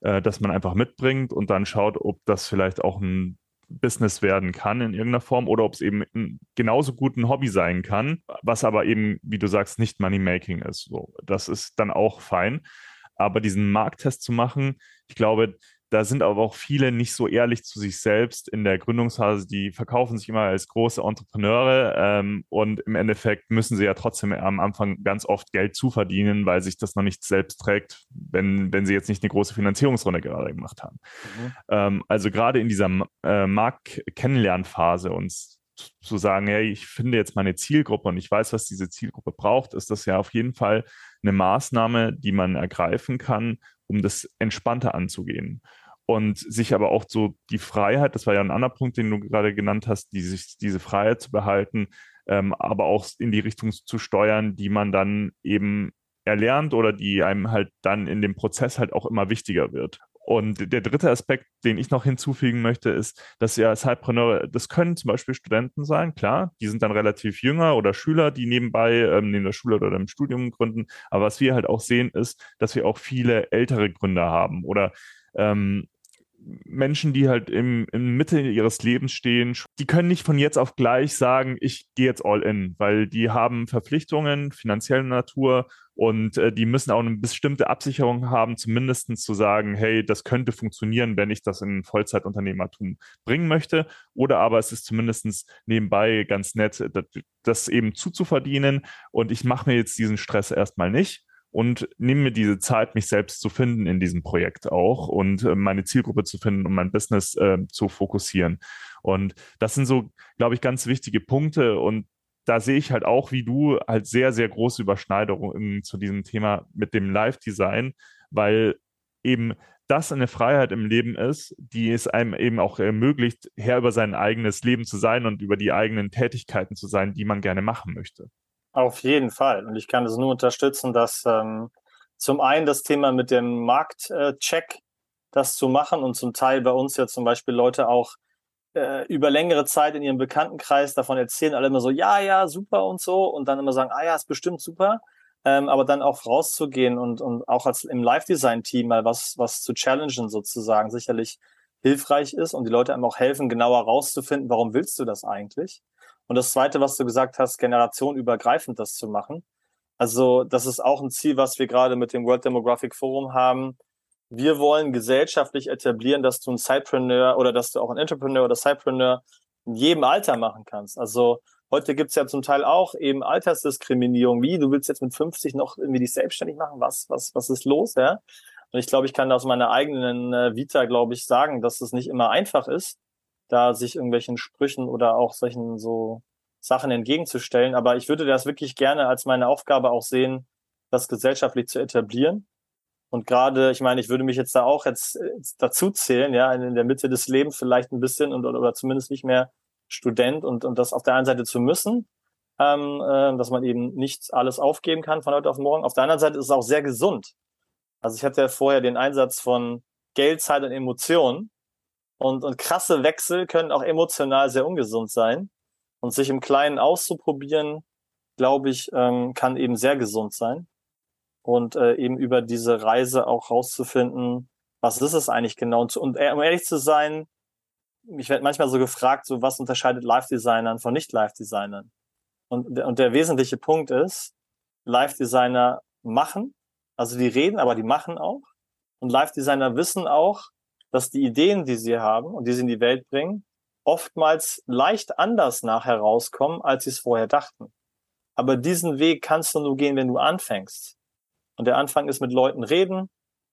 äh, dass man einfach mitbringt und dann schaut, ob das vielleicht auch ein Business werden kann in irgendeiner Form oder ob es eben genauso gut ein Hobby sein kann, was aber eben, wie du sagst, nicht Money-Making ist. So, das ist dann auch fein. Aber diesen Markttest zu machen, ich glaube, da sind aber auch viele nicht so ehrlich zu sich selbst in der Gründungsphase. Die verkaufen sich immer als große Entrepreneure ähm, und im Endeffekt müssen sie ja trotzdem am Anfang ganz oft Geld zuverdienen, weil sich das noch nicht selbst trägt, wenn, wenn sie jetzt nicht eine große Finanzierungsrunde gerade gemacht haben. Mhm. Ähm, also gerade in dieser äh, Markt-Kennenlernphase uns zu sagen, hey, ich finde jetzt meine Zielgruppe und ich weiß, was diese Zielgruppe braucht, ist das ja auf jeden Fall eine Maßnahme, die man ergreifen kann, um das entspannter anzugehen. Und sich aber auch so die Freiheit, das war ja ein anderer Punkt, den du gerade genannt hast, die, sich diese Freiheit zu behalten, ähm, aber auch in die Richtung zu steuern, die man dann eben erlernt oder die einem halt dann in dem Prozess halt auch immer wichtiger wird. Und der dritte Aspekt, den ich noch hinzufügen möchte, ist, dass ja Cypreneure, das können zum Beispiel Studenten sein, klar, die sind dann relativ jünger oder Schüler, die nebenbei ähm, neben der Schule oder im Studium gründen. Aber was wir halt auch sehen, ist, dass wir auch viele ältere Gründer haben oder ähm, Menschen, die halt im, in Mitte ihres Lebens stehen, die können nicht von jetzt auf gleich sagen, ich gehe jetzt all in, weil die haben Verpflichtungen finanzieller Natur und äh, die müssen auch eine bestimmte Absicherung haben, zumindest zu sagen, hey, das könnte funktionieren, wenn ich das in Vollzeitunternehmertum bringen möchte. Oder aber es ist zumindest nebenbei ganz nett, das, das eben zuzuverdienen und ich mache mir jetzt diesen Stress erstmal nicht und nehme mir diese Zeit, mich selbst zu finden in diesem Projekt auch und äh, meine Zielgruppe zu finden und mein Business äh, zu fokussieren. Und das sind so, glaube ich, ganz wichtige Punkte und da sehe ich halt auch, wie du, halt sehr, sehr große Überschneidungen zu diesem Thema mit dem Live-Design, weil eben das eine Freiheit im Leben ist, die es einem eben auch ermöglicht, Herr über sein eigenes Leben zu sein und über die eigenen Tätigkeiten zu sein, die man gerne machen möchte. Auf jeden Fall. Und ich kann es nur unterstützen, dass ähm, zum einen das Thema mit dem Marktcheck, äh, das zu machen und zum Teil bei uns ja zum Beispiel Leute auch äh, über längere Zeit in ihrem Bekanntenkreis davon erzählen, alle immer so, ja, ja, super und so und dann immer sagen, ah ja, ist bestimmt super. Ähm, aber dann auch rauszugehen und, und auch als im Live-Design-Team mal was, was zu challengen sozusagen sicherlich hilfreich ist und die Leute einem auch helfen, genauer rauszufinden, warum willst du das eigentlich? Und das Zweite, was du gesagt hast, generationenübergreifend das zu machen. Also das ist auch ein Ziel, was wir gerade mit dem World Demographic Forum haben. Wir wollen gesellschaftlich etablieren, dass du ein Sidepreneur oder dass du auch ein Entrepreneur oder Sidepreneur in jedem Alter machen kannst. Also heute gibt's ja zum Teil auch eben Altersdiskriminierung. Wie, du willst jetzt mit 50 noch irgendwie dich selbstständig machen? Was, was, was ist los? Ja? Und ich glaube, ich kann aus meiner eigenen äh, Vita, glaube ich, sagen, dass es nicht immer einfach ist da sich irgendwelchen Sprüchen oder auch solchen so Sachen entgegenzustellen. Aber ich würde das wirklich gerne als meine Aufgabe auch sehen, das gesellschaftlich zu etablieren. Und gerade, ich meine, ich würde mich jetzt da auch jetzt dazu zählen, ja, in der Mitte des Lebens vielleicht ein bisschen und oder zumindest nicht mehr Student und, und das auf der einen Seite zu müssen, ähm, äh, dass man eben nicht alles aufgeben kann von heute auf morgen. Auf der anderen Seite ist es auch sehr gesund. Also ich hatte ja vorher den Einsatz von Geld, Zeit und Emotionen. Und, und krasse Wechsel können auch emotional sehr ungesund sein. Und sich im Kleinen auszuprobieren, glaube ich, ähm, kann eben sehr gesund sein. Und äh, eben über diese Reise auch rauszufinden, was ist es eigentlich genau? Und, und äh, um ehrlich zu sein, ich werde manchmal so gefragt, so was unterscheidet Live-Designern von Nicht-Live-Designern? Und, und der wesentliche Punkt ist, Live-Designer machen, also die reden, aber die machen auch. Und Live-Designer wissen auch, dass die Ideen, die sie haben und die sie in die Welt bringen, oftmals leicht anders nachher rauskommen, als sie es vorher dachten. Aber diesen Weg kannst du nur gehen, wenn du anfängst. Und der Anfang ist mit Leuten reden,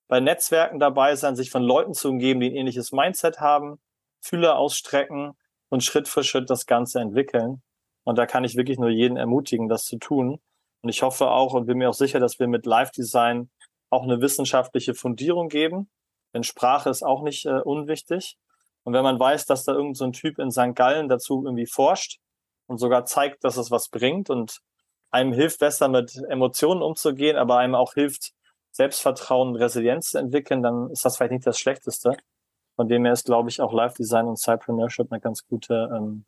bei Netzwerken dabei sein, sich von Leuten zu umgeben, die ein ähnliches Mindset haben, Fühler ausstrecken und Schritt für Schritt das Ganze entwickeln. Und da kann ich wirklich nur jeden ermutigen, das zu tun. Und ich hoffe auch und bin mir auch sicher, dass wir mit Live Design auch eine wissenschaftliche Fundierung geben, denn Sprache ist auch nicht äh, unwichtig. Und wenn man weiß, dass da irgendein so Typ in St. Gallen dazu irgendwie forscht und sogar zeigt, dass es was bringt und einem hilft besser mit Emotionen umzugehen, aber einem auch hilft, Selbstvertrauen und Resilienz zu entwickeln, dann ist das vielleicht nicht das Schlechteste. Von dem her ist, glaube ich, auch Live-Design und Cypreneurship eine ganz gute ähm,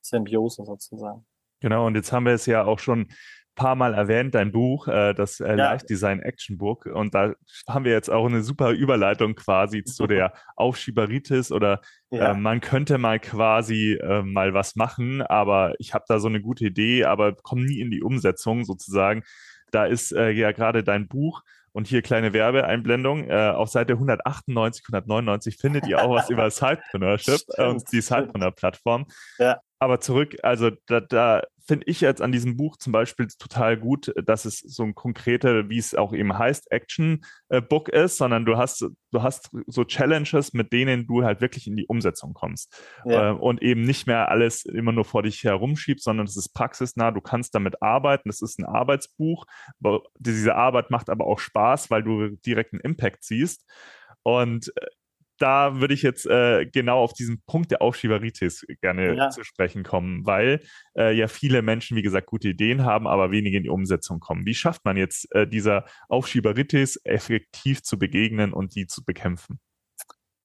Symbiose sozusagen. Genau, und jetzt haben wir es ja auch schon paar Mal erwähnt, dein Buch, äh, das äh, ja. Live Design Action Book. Und da haben wir jetzt auch eine super Überleitung quasi zu der Aufschieberitis oder ja. äh, man könnte mal quasi äh, mal was machen, aber ich habe da so eine gute Idee, aber komme nie in die Umsetzung sozusagen. Da ist äh, ja gerade dein Buch und hier kleine Werbeeinblendung. Äh, auf Seite 198, 199 findet ihr auch was über Sidepreneurship und die Sidepreneur-Plattform. Ja. Aber zurück, also da, da finde ich jetzt an diesem Buch zum Beispiel total gut, dass es so ein konkreter, wie es auch eben heißt, Action-Book ist, sondern du hast, du hast so Challenges, mit denen du halt wirklich in die Umsetzung kommst. Ja. Äh, und eben nicht mehr alles immer nur vor dich herumschiebst, sondern es ist praxisnah, du kannst damit arbeiten. Das ist ein Arbeitsbuch. Diese Arbeit macht aber auch Spaß, weil du direkt einen Impact siehst. Und äh, da würde ich jetzt äh, genau auf diesen Punkt der Aufschieberitis gerne ja. zu sprechen kommen, weil äh, ja viele Menschen, wie gesagt, gute Ideen haben, aber wenige in die Umsetzung kommen. Wie schafft man jetzt äh, dieser Aufschieberitis effektiv zu begegnen und die zu bekämpfen?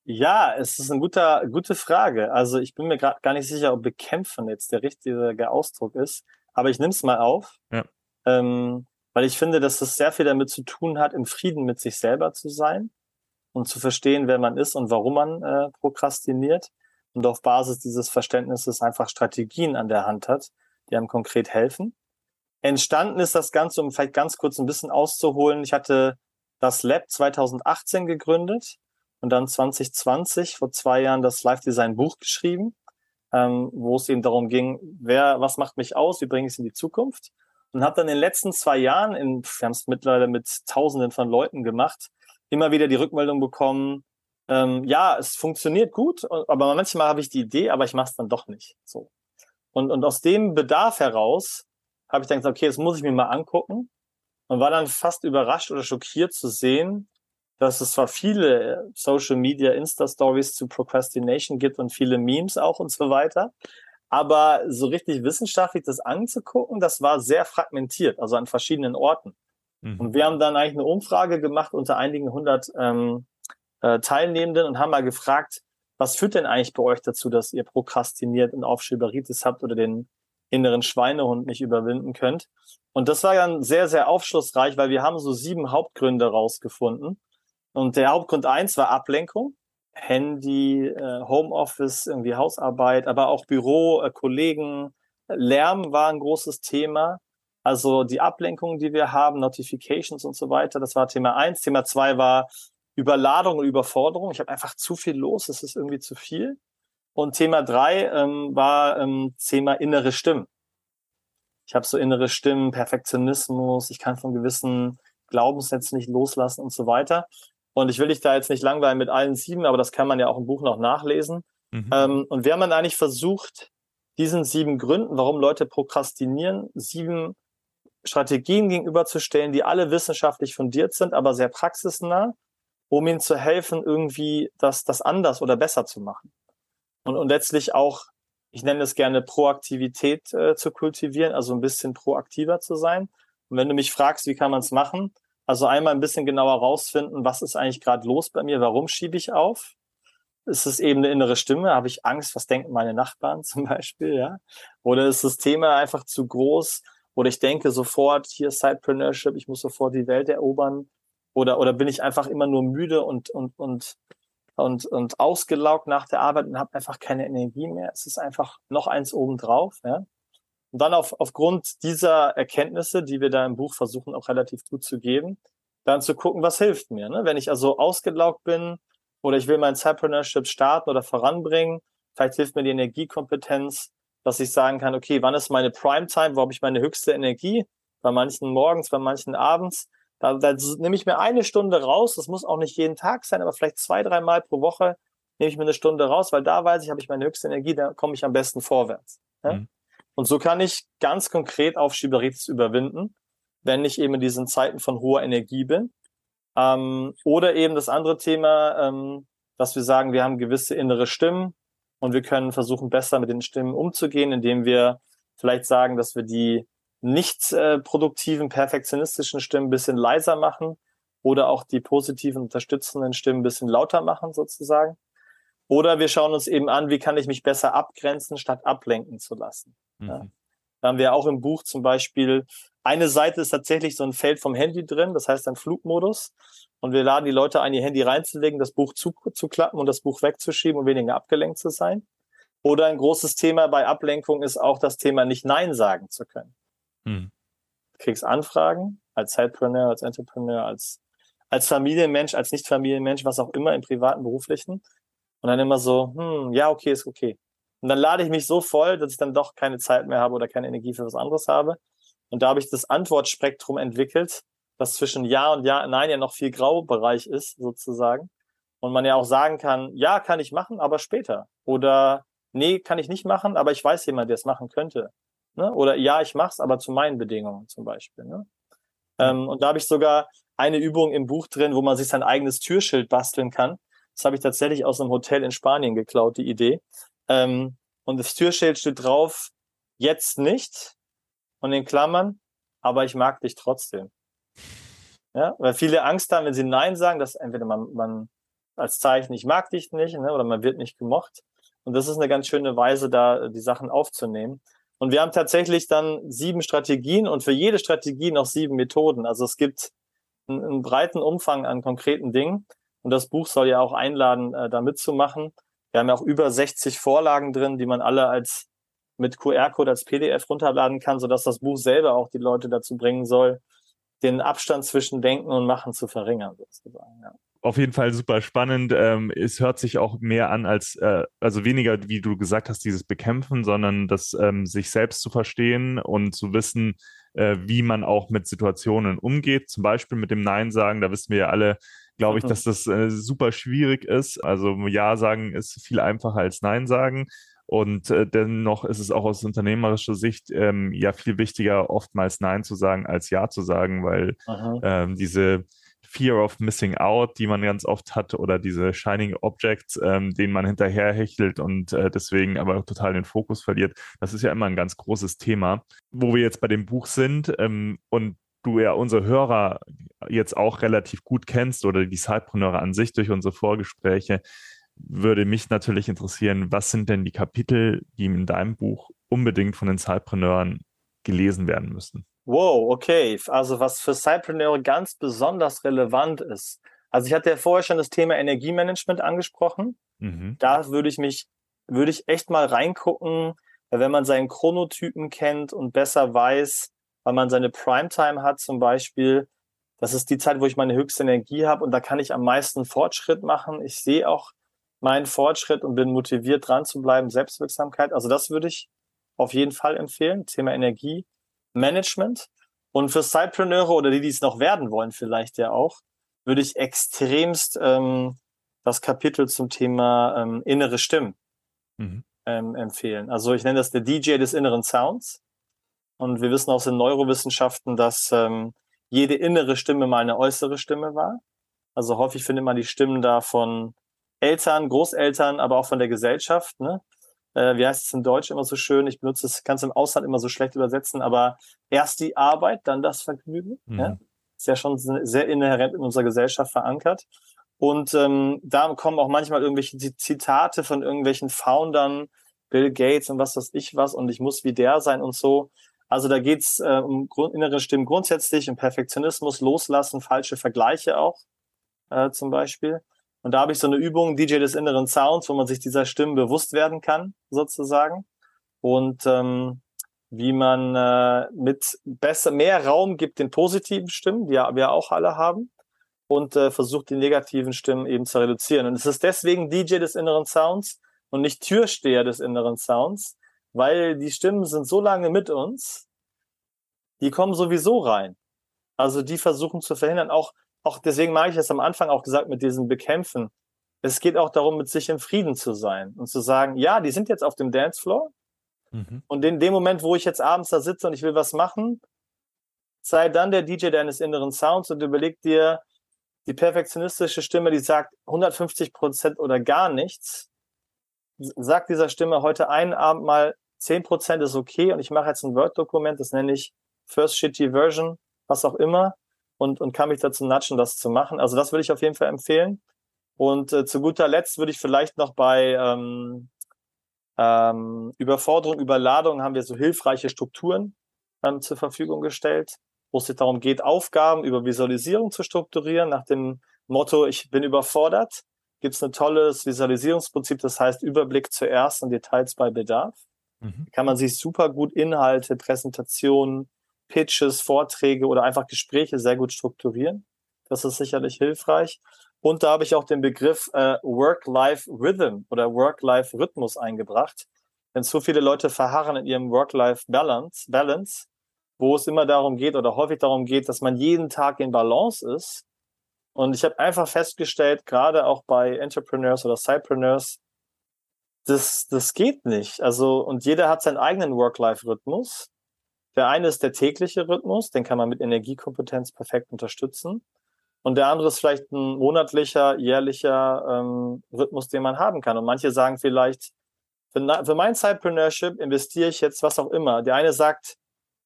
Ja, es ist eine gute, gute Frage. Also ich bin mir gerade gar nicht sicher, ob bekämpfen jetzt der richtige Ausdruck ist, aber ich nehme es mal auf, ja. ähm, weil ich finde, dass es sehr viel damit zu tun hat, im Frieden mit sich selber zu sein und zu verstehen, wer man ist und warum man äh, prokrastiniert und auf Basis dieses Verständnisses einfach Strategien an der Hand hat, die einem konkret helfen. Entstanden ist das Ganze, um vielleicht ganz kurz ein bisschen auszuholen. Ich hatte das Lab 2018 gegründet und dann 2020, vor zwei Jahren, das Live Design Buch geschrieben, ähm, wo es eben darum ging, wer, was macht mich aus, wie bringe ich es in die Zukunft. Und habe dann in den letzten zwei Jahren, in, wir haben es mittlerweile mit Tausenden von Leuten gemacht, immer wieder die Rückmeldung bekommen, ähm, ja, es funktioniert gut, aber manchmal habe ich die Idee, aber ich mache es dann doch nicht. So. Und, und aus dem Bedarf heraus habe ich dann gesagt, okay, das muss ich mir mal angucken und war dann fast überrascht oder schockiert zu sehen, dass es zwar viele Social Media Insta-Stories zu Procrastination gibt und viele Memes auch und so weiter, aber so richtig wissenschaftlich das anzugucken, das war sehr fragmentiert, also an verschiedenen Orten. Mhm. Und wir haben dann eigentlich eine Umfrage gemacht unter einigen hundert ähm, äh, Teilnehmenden und haben mal gefragt, was führt denn eigentlich bei euch dazu, dass ihr prokrastiniert und Aufschieberitis habt oder den inneren Schweinehund nicht überwinden könnt? Und das war dann sehr, sehr aufschlussreich, weil wir haben so sieben Hauptgründe rausgefunden. Und der Hauptgrund eins war Ablenkung. Handy, äh, Homeoffice, irgendwie Hausarbeit, aber auch Büro, äh, Kollegen, Lärm war ein großes Thema. Also die Ablenkungen, die wir haben, Notifications und so weiter, das war Thema eins. Thema zwei war Überladung und Überforderung. Ich habe einfach zu viel los, es ist irgendwie zu viel. Und Thema drei ähm, war ähm, Thema innere Stimmen. Ich habe so innere Stimmen, Perfektionismus, ich kann von gewissen Glaubenssätzen nicht loslassen und so weiter. Und ich will dich da jetzt nicht langweilen mit allen sieben, aber das kann man ja auch im Buch noch nachlesen. Mhm. Ähm, und wir haben dann eigentlich versucht, diesen sieben Gründen, warum Leute prokrastinieren, sieben Strategien gegenüberzustellen, die alle wissenschaftlich fundiert sind, aber sehr praxisnah, um ihnen zu helfen, irgendwie das, das anders oder besser zu machen. Und, und letztlich auch, ich nenne es gerne Proaktivität äh, zu kultivieren, also ein bisschen proaktiver zu sein. Und wenn du mich fragst, wie kann man es machen? Also einmal ein bisschen genauer rausfinden, was ist eigentlich gerade los bei mir, warum schiebe ich auf? Ist es eben eine innere Stimme? Habe ich Angst? Was denken meine Nachbarn zum Beispiel? Ja? Oder ist das Thema einfach zu groß? Oder ich denke sofort, hier Sidepreneurship, ich muss sofort die Welt erobern. Oder, oder bin ich einfach immer nur müde und, und, und, und, und ausgelaugt nach der Arbeit und habe einfach keine Energie mehr. Es ist einfach noch eins obendrauf. Ja? Und dann auf, aufgrund dieser Erkenntnisse, die wir da im Buch versuchen auch relativ gut zu geben, dann zu gucken, was hilft mir. Ne? Wenn ich also ausgelaugt bin oder ich will mein Cypreneurship starten oder voranbringen, vielleicht hilft mir die Energiekompetenz, dass ich sagen kann, okay, wann ist meine Primetime, wo habe ich meine höchste Energie? Bei manchen morgens, bei manchen abends. Da, da nehme ich mir eine Stunde raus. Das muss auch nicht jeden Tag sein, aber vielleicht zwei, dreimal pro Woche nehme ich mir eine Stunde raus, weil da weiß ich, habe ich meine höchste Energie, da komme ich am besten vorwärts. Ja? Mhm. Und so kann ich ganz konkret auf Schieberitis überwinden, wenn ich eben in diesen Zeiten von hoher Energie bin. Ähm, oder eben das andere Thema, ähm, dass wir sagen, wir haben gewisse innere Stimmen, und wir können versuchen, besser mit den Stimmen umzugehen, indem wir vielleicht sagen, dass wir die nicht äh, produktiven, perfektionistischen Stimmen ein bisschen leiser machen oder auch die positiven, unterstützenden Stimmen ein bisschen lauter machen sozusagen. Oder wir schauen uns eben an, wie kann ich mich besser abgrenzen, statt ablenken zu lassen. Mhm. Ja. Da haben wir auch im Buch zum Beispiel, eine Seite ist tatsächlich so ein Feld vom Handy drin, das heißt ein Flugmodus. Und wir laden die Leute ein, ihr Handy reinzulegen, das Buch zuklappen und das Buch wegzuschieben, um weniger abgelenkt zu sein. Oder ein großes Thema bei Ablenkung ist auch das Thema, nicht Nein sagen zu können. Mhm. Du kriegst Anfragen als Zeitpreneur, als Entrepreneur, als, als Familienmensch, als Nicht-Familienmensch, was auch immer im privaten, beruflichen. Und dann immer so, hm, ja, okay, ist okay. Und dann lade ich mich so voll, dass ich dann doch keine Zeit mehr habe oder keine Energie für was anderes habe. Und da habe ich das Antwortspektrum entwickelt, das zwischen Ja und Ja, Nein ja noch viel Graubereich ist, sozusagen. Und man ja auch sagen kann, ja, kann ich machen, aber später. Oder nee, kann ich nicht machen, aber ich weiß jemand, der es machen könnte. Ne? Oder ja, ich mach's, aber zu meinen Bedingungen zum Beispiel. Ne? Ähm, und da habe ich sogar eine Übung im Buch drin, wo man sich sein eigenes Türschild basteln kann. Das habe ich tatsächlich aus einem Hotel in Spanien geklaut, die Idee. Ähm, und das Türschild steht drauf, jetzt nicht. Und in Klammern, aber ich mag dich trotzdem. Ja, weil viele Angst haben, wenn sie Nein sagen, dass entweder man, man als Zeichen, ich mag dich nicht, ne, oder man wird nicht gemocht. Und das ist eine ganz schöne Weise, da die Sachen aufzunehmen. Und wir haben tatsächlich dann sieben Strategien und für jede Strategie noch sieben Methoden. Also es gibt einen, einen breiten Umfang an konkreten Dingen. Und das Buch soll ja auch einladen, äh, da mitzumachen. Wir haben ja auch über 60 Vorlagen drin, die man alle als mit QR-Code als PDF runterladen kann, sodass das Buch selber auch die Leute dazu bringen soll, den Abstand zwischen Denken und Machen zu verringern, sozusagen. Ja auf jeden Fall super spannend. Ähm, es hört sich auch mehr an als, äh, also weniger, wie du gesagt hast, dieses Bekämpfen, sondern das ähm, sich selbst zu verstehen und zu wissen, äh, wie man auch mit Situationen umgeht. Zum Beispiel mit dem Nein sagen, da wissen wir ja alle, glaube ich, mhm. dass das äh, super schwierig ist. Also Ja sagen ist viel einfacher als Nein sagen. Und äh, dennoch ist es auch aus unternehmerischer Sicht ähm, ja viel wichtiger, oftmals Nein zu sagen als Ja zu sagen, weil ähm, diese Fear of Missing Out, die man ganz oft hat, oder diese Shining Objects, ähm, denen man hinterherhechelt und äh, deswegen aber total den Fokus verliert. Das ist ja immer ein ganz großes Thema. Wo wir jetzt bei dem Buch sind ähm, und du ja unsere Hörer jetzt auch relativ gut kennst oder die Sidepreneure an sich durch unsere Vorgespräche, würde mich natürlich interessieren, was sind denn die Kapitel, die in deinem Buch unbedingt von den Sidepreneuren gelesen werden müssen? Wow, okay. Also was für Sidepreneure ganz besonders relevant ist. Also ich hatte ja vorher schon das Thema Energiemanagement angesprochen. Mhm. Da würde ich mich, würde ich echt mal reingucken, wenn man seinen Chronotypen kennt und besser weiß, weil man seine Primetime hat zum Beispiel. Das ist die Zeit, wo ich meine höchste Energie habe und da kann ich am meisten Fortschritt machen. Ich sehe auch meinen Fortschritt und bin motiviert dran zu bleiben, Selbstwirksamkeit. Also das würde ich auf jeden Fall empfehlen. Thema Energie. Management. Und für Sidepreneure oder die, die es noch werden wollen, vielleicht ja auch, würde ich extremst ähm, das Kapitel zum Thema ähm, innere Stimmen mhm. ähm, empfehlen. Also ich nenne das der DJ des inneren Sounds. Und wir wissen aus den Neurowissenschaften, dass ähm, jede innere Stimme mal eine äußere Stimme war. Also häufig findet man die Stimmen da von Eltern, Großeltern, aber auch von der Gesellschaft. Ne? äh, wie heißt es in Deutsch immer so schön? Ich benutze es, kann es im Ausland immer so schlecht übersetzen, aber erst die Arbeit, dann das Vergnügen. Mhm. Ja? Ist ja schon sehr inhärent in unserer Gesellschaft verankert. Und ähm, da kommen auch manchmal irgendwelche Zitate von irgendwelchen Foundern, Bill Gates und was weiß ich was, und ich muss wie der sein und so. Also da geht's äh, um Grund, innere Stimmen grundsätzlich, um Perfektionismus, Loslassen, falsche Vergleiche auch äh, zum Beispiel. Und da habe ich so eine Übung, DJ des inneren Sounds, wo man sich dieser Stimmen bewusst werden kann, sozusagen. Und ähm, wie man äh, mit besser mehr Raum gibt den positiven Stimmen, die wir auch alle haben, und äh, versucht die negativen Stimmen eben zu reduzieren. Und es ist deswegen DJ des inneren Sounds und nicht Türsteher des inneren Sounds, weil die Stimmen sind so lange mit uns, die kommen sowieso rein. Also die versuchen zu verhindern, auch auch deswegen mag ich es am Anfang auch gesagt mit diesem Bekämpfen. Es geht auch darum, mit sich im Frieden zu sein und zu sagen, ja, die sind jetzt auf dem Dancefloor. Mhm. Und in dem Moment, wo ich jetzt abends da sitze und ich will was machen, sei dann der DJ deines inneren Sounds und überleg dir die perfektionistische Stimme, die sagt 150 Prozent oder gar nichts. Sag dieser Stimme heute einen Abend mal 10 Prozent ist okay und ich mache jetzt ein Word-Dokument, das nenne ich First Shitty Version, was auch immer und, und kann mich dazu natschen, das zu machen. Also das würde ich auf jeden Fall empfehlen. Und äh, zu guter Letzt würde ich vielleicht noch bei ähm, ähm, Überforderung, Überladung haben wir so hilfreiche Strukturen ähm, zur Verfügung gestellt, wo es darum geht, Aufgaben über Visualisierung zu strukturieren. Nach dem Motto, ich bin überfordert, gibt es ein tolles Visualisierungsprinzip, das heißt Überblick zuerst und Details bei Bedarf. Mhm. Kann man sich super gut Inhalte, Präsentationen, Pitches, Vorträge oder einfach Gespräche sehr gut strukturieren. Das ist sicherlich hilfreich. Und da habe ich auch den Begriff äh, Work-Life-Rhythm oder Work-Life-Rhythmus eingebracht. Denn so viele Leute verharren in ihrem Work-Life-Balance, Balance, wo es immer darum geht oder häufig darum geht, dass man jeden Tag in Balance ist. Und ich habe einfach festgestellt, gerade auch bei Entrepreneurs oder Sidepreneurs, das, das geht nicht. Also, und jeder hat seinen eigenen Work-Life-Rhythmus. Der eine ist der tägliche Rhythmus, den kann man mit Energiekompetenz perfekt unterstützen. Und der andere ist vielleicht ein monatlicher, jährlicher ähm, Rhythmus, den man haben kann. Und manche sagen vielleicht, für, für mein Sidepreneurship investiere ich jetzt was auch immer. Der eine sagt,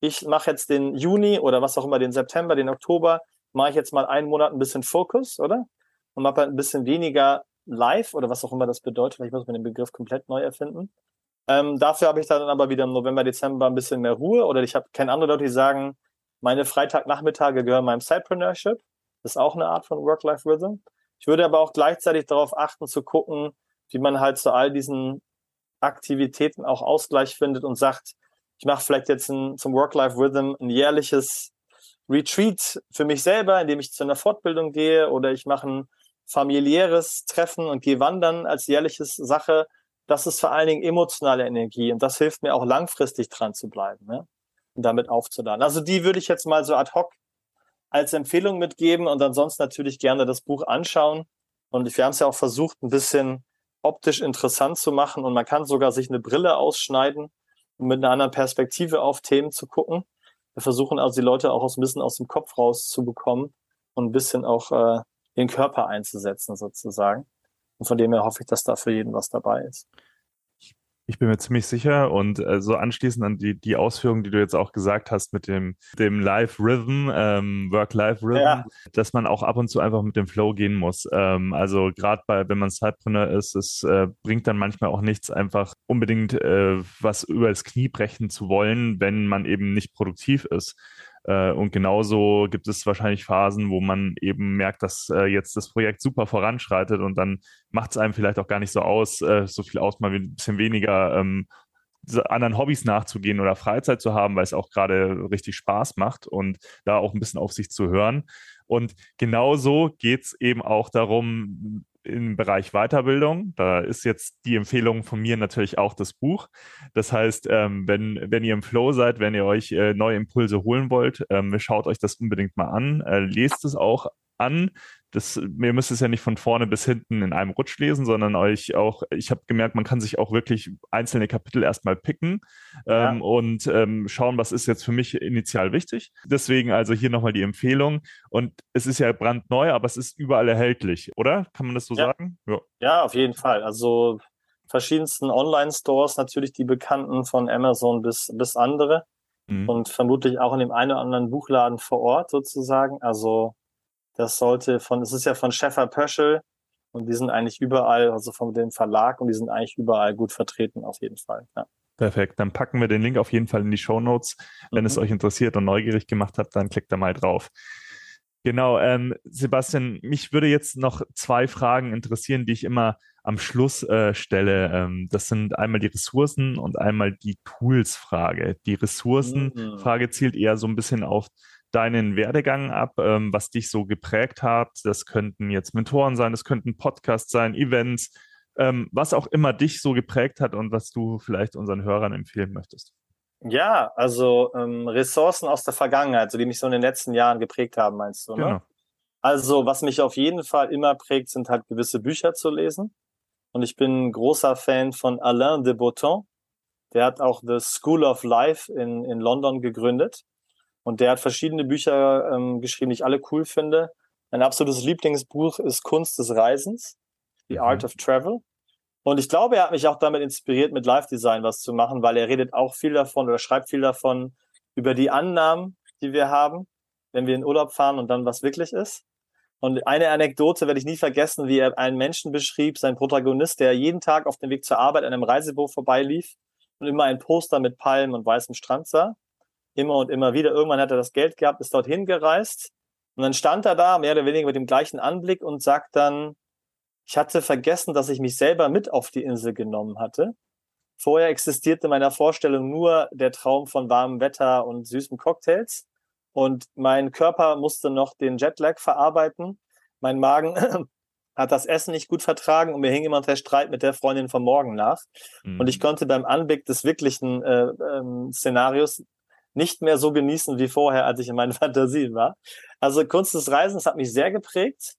ich mache jetzt den Juni oder was auch immer, den September, den Oktober, mache ich jetzt mal einen Monat ein bisschen Fokus, oder? Und mache halt ein bisschen weniger live oder was auch immer das bedeutet. Vielleicht muss man den Begriff komplett neu erfinden. Ähm, dafür habe ich dann aber wieder im November, Dezember ein bisschen mehr Ruhe. Oder ich habe kenne andere Leute, die sagen, meine Freitagnachmittage gehören meinem Sidepreneurship. Das ist auch eine Art von Work-Life-Rhythm. Ich würde aber auch gleichzeitig darauf achten, zu gucken, wie man halt zu all diesen Aktivitäten auch Ausgleich findet und sagt, ich mache vielleicht jetzt ein, zum Work-Life-Rhythm ein jährliches Retreat für mich selber, indem ich zu einer Fortbildung gehe oder ich mache ein familiäres Treffen und gehe wandern als jährliches Sache. Das ist vor allen Dingen emotionale Energie und das hilft mir auch langfristig dran zu bleiben ne? und damit aufzuladen. Also die würde ich jetzt mal so ad hoc als Empfehlung mitgeben und ansonsten natürlich gerne das Buch anschauen. Und wir haben es ja auch versucht, ein bisschen optisch interessant zu machen und man kann sogar sich eine Brille ausschneiden, um mit einer anderen Perspektive auf Themen zu gucken. Wir versuchen also die Leute auch ein bisschen aus dem Kopf rauszubekommen und ein bisschen auch äh, den Körper einzusetzen sozusagen. Und von dem her hoffe ich, dass da für jeden was dabei ist. Ich bin mir ziemlich sicher und äh, so anschließend an die, die Ausführungen, die du jetzt auch gesagt hast mit dem, dem Live-Rhythm, ähm, Work-Life-Rhythm, ja. dass man auch ab und zu einfach mit dem Flow gehen muss. Ähm, also gerade bei, wenn man Sidepreneur ist, es äh, bringt dann manchmal auch nichts, einfach unbedingt äh, was über das Knie brechen zu wollen, wenn man eben nicht produktiv ist. Äh, und genauso gibt es wahrscheinlich Phasen, wo man eben merkt, dass äh, jetzt das Projekt super voranschreitet und dann macht es einem vielleicht auch gar nicht so aus, äh, so viel aus, mal ein bisschen weniger ähm, anderen Hobbys nachzugehen oder Freizeit zu haben, weil es auch gerade richtig Spaß macht und da auch ein bisschen auf sich zu hören. Und genauso geht es eben auch darum, im Bereich Weiterbildung. Da ist jetzt die Empfehlung von mir natürlich auch das Buch. Das heißt, ähm, wenn, wenn ihr im Flow seid, wenn ihr euch äh, neue Impulse holen wollt, ähm, schaut euch das unbedingt mal an. Äh, lest es auch an. Das, ihr müsst es ja nicht von vorne bis hinten in einem Rutsch lesen, sondern euch auch, ich habe gemerkt, man kann sich auch wirklich einzelne Kapitel erstmal picken ja. ähm, und ähm, schauen, was ist jetzt für mich initial wichtig. Deswegen also hier nochmal die Empfehlung. Und es ist ja brandneu, aber es ist überall erhältlich, oder? Kann man das so ja. sagen? Ja. ja, auf jeden Fall. Also verschiedensten Online-Stores, natürlich die bekannten von Amazon bis, bis andere. Mhm. Und vermutlich auch in dem einen oder anderen Buchladen vor Ort sozusagen. Also das sollte von, es ist ja von Schäfer Pöschel und die sind eigentlich überall, also von dem Verlag und die sind eigentlich überall gut vertreten auf jeden Fall. Ja. Perfekt, dann packen wir den Link auf jeden Fall in die Show Notes. Wenn mhm. es euch interessiert und neugierig gemacht hat, dann klickt da mal drauf. Genau, ähm, Sebastian, mich würde jetzt noch zwei Fragen interessieren, die ich immer am Schluss äh, stelle. Ähm, das sind einmal die Ressourcen und einmal die Tools-Frage. Die Ressourcen-Frage mhm. zielt eher so ein bisschen auf deinen Werdegang ab, ähm, was dich so geprägt hat. Das könnten jetzt Mentoren sein, das könnten Podcasts sein, Events, ähm, was auch immer dich so geprägt hat und was du vielleicht unseren Hörern empfehlen möchtest. Ja, also ähm, Ressourcen aus der Vergangenheit, so die mich so in den letzten Jahren geprägt haben, meinst du? Ne? Genau. Also, was mich auf jeden Fall immer prägt, sind halt gewisse Bücher zu lesen. Und ich bin ein großer Fan von Alain de Botton. Der hat auch The School of Life in, in London gegründet. Und der hat verschiedene Bücher ähm, geschrieben, die ich alle cool finde. Mein absolutes Lieblingsbuch ist Kunst des Reisens, The mhm. Art of Travel. Und ich glaube, er hat mich auch damit inspiriert, mit Live-Design was zu machen, weil er redet auch viel davon oder schreibt viel davon über die Annahmen, die wir haben wenn wir in Urlaub fahren und dann was wirklich ist. Und eine Anekdote werde ich nie vergessen, wie er einen Menschen beschrieb, sein Protagonist, der jeden Tag auf dem Weg zur Arbeit an einem Reiseboot vorbeilief und immer ein Poster mit Palmen und weißem Strand sah. Immer und immer wieder. Irgendwann hat er das Geld gehabt, ist dorthin gereist. Und dann stand er da, mehr oder weniger mit dem gleichen Anblick und sagt dann, ich hatte vergessen, dass ich mich selber mit auf die Insel genommen hatte. Vorher existierte in meiner Vorstellung nur der Traum von warmem Wetter und süßen Cocktails. Und mein Körper musste noch den Jetlag verarbeiten. Mein Magen hat das Essen nicht gut vertragen und mir hing immer der Streit mit der Freundin vom Morgen nach. Mhm. Und ich mhm. konnte beim Anblick des wirklichen äh, ähm, Szenarios nicht mehr so genießen wie vorher, als ich in meinen Fantasien war. Also Kunst des Reisens hat mich sehr geprägt.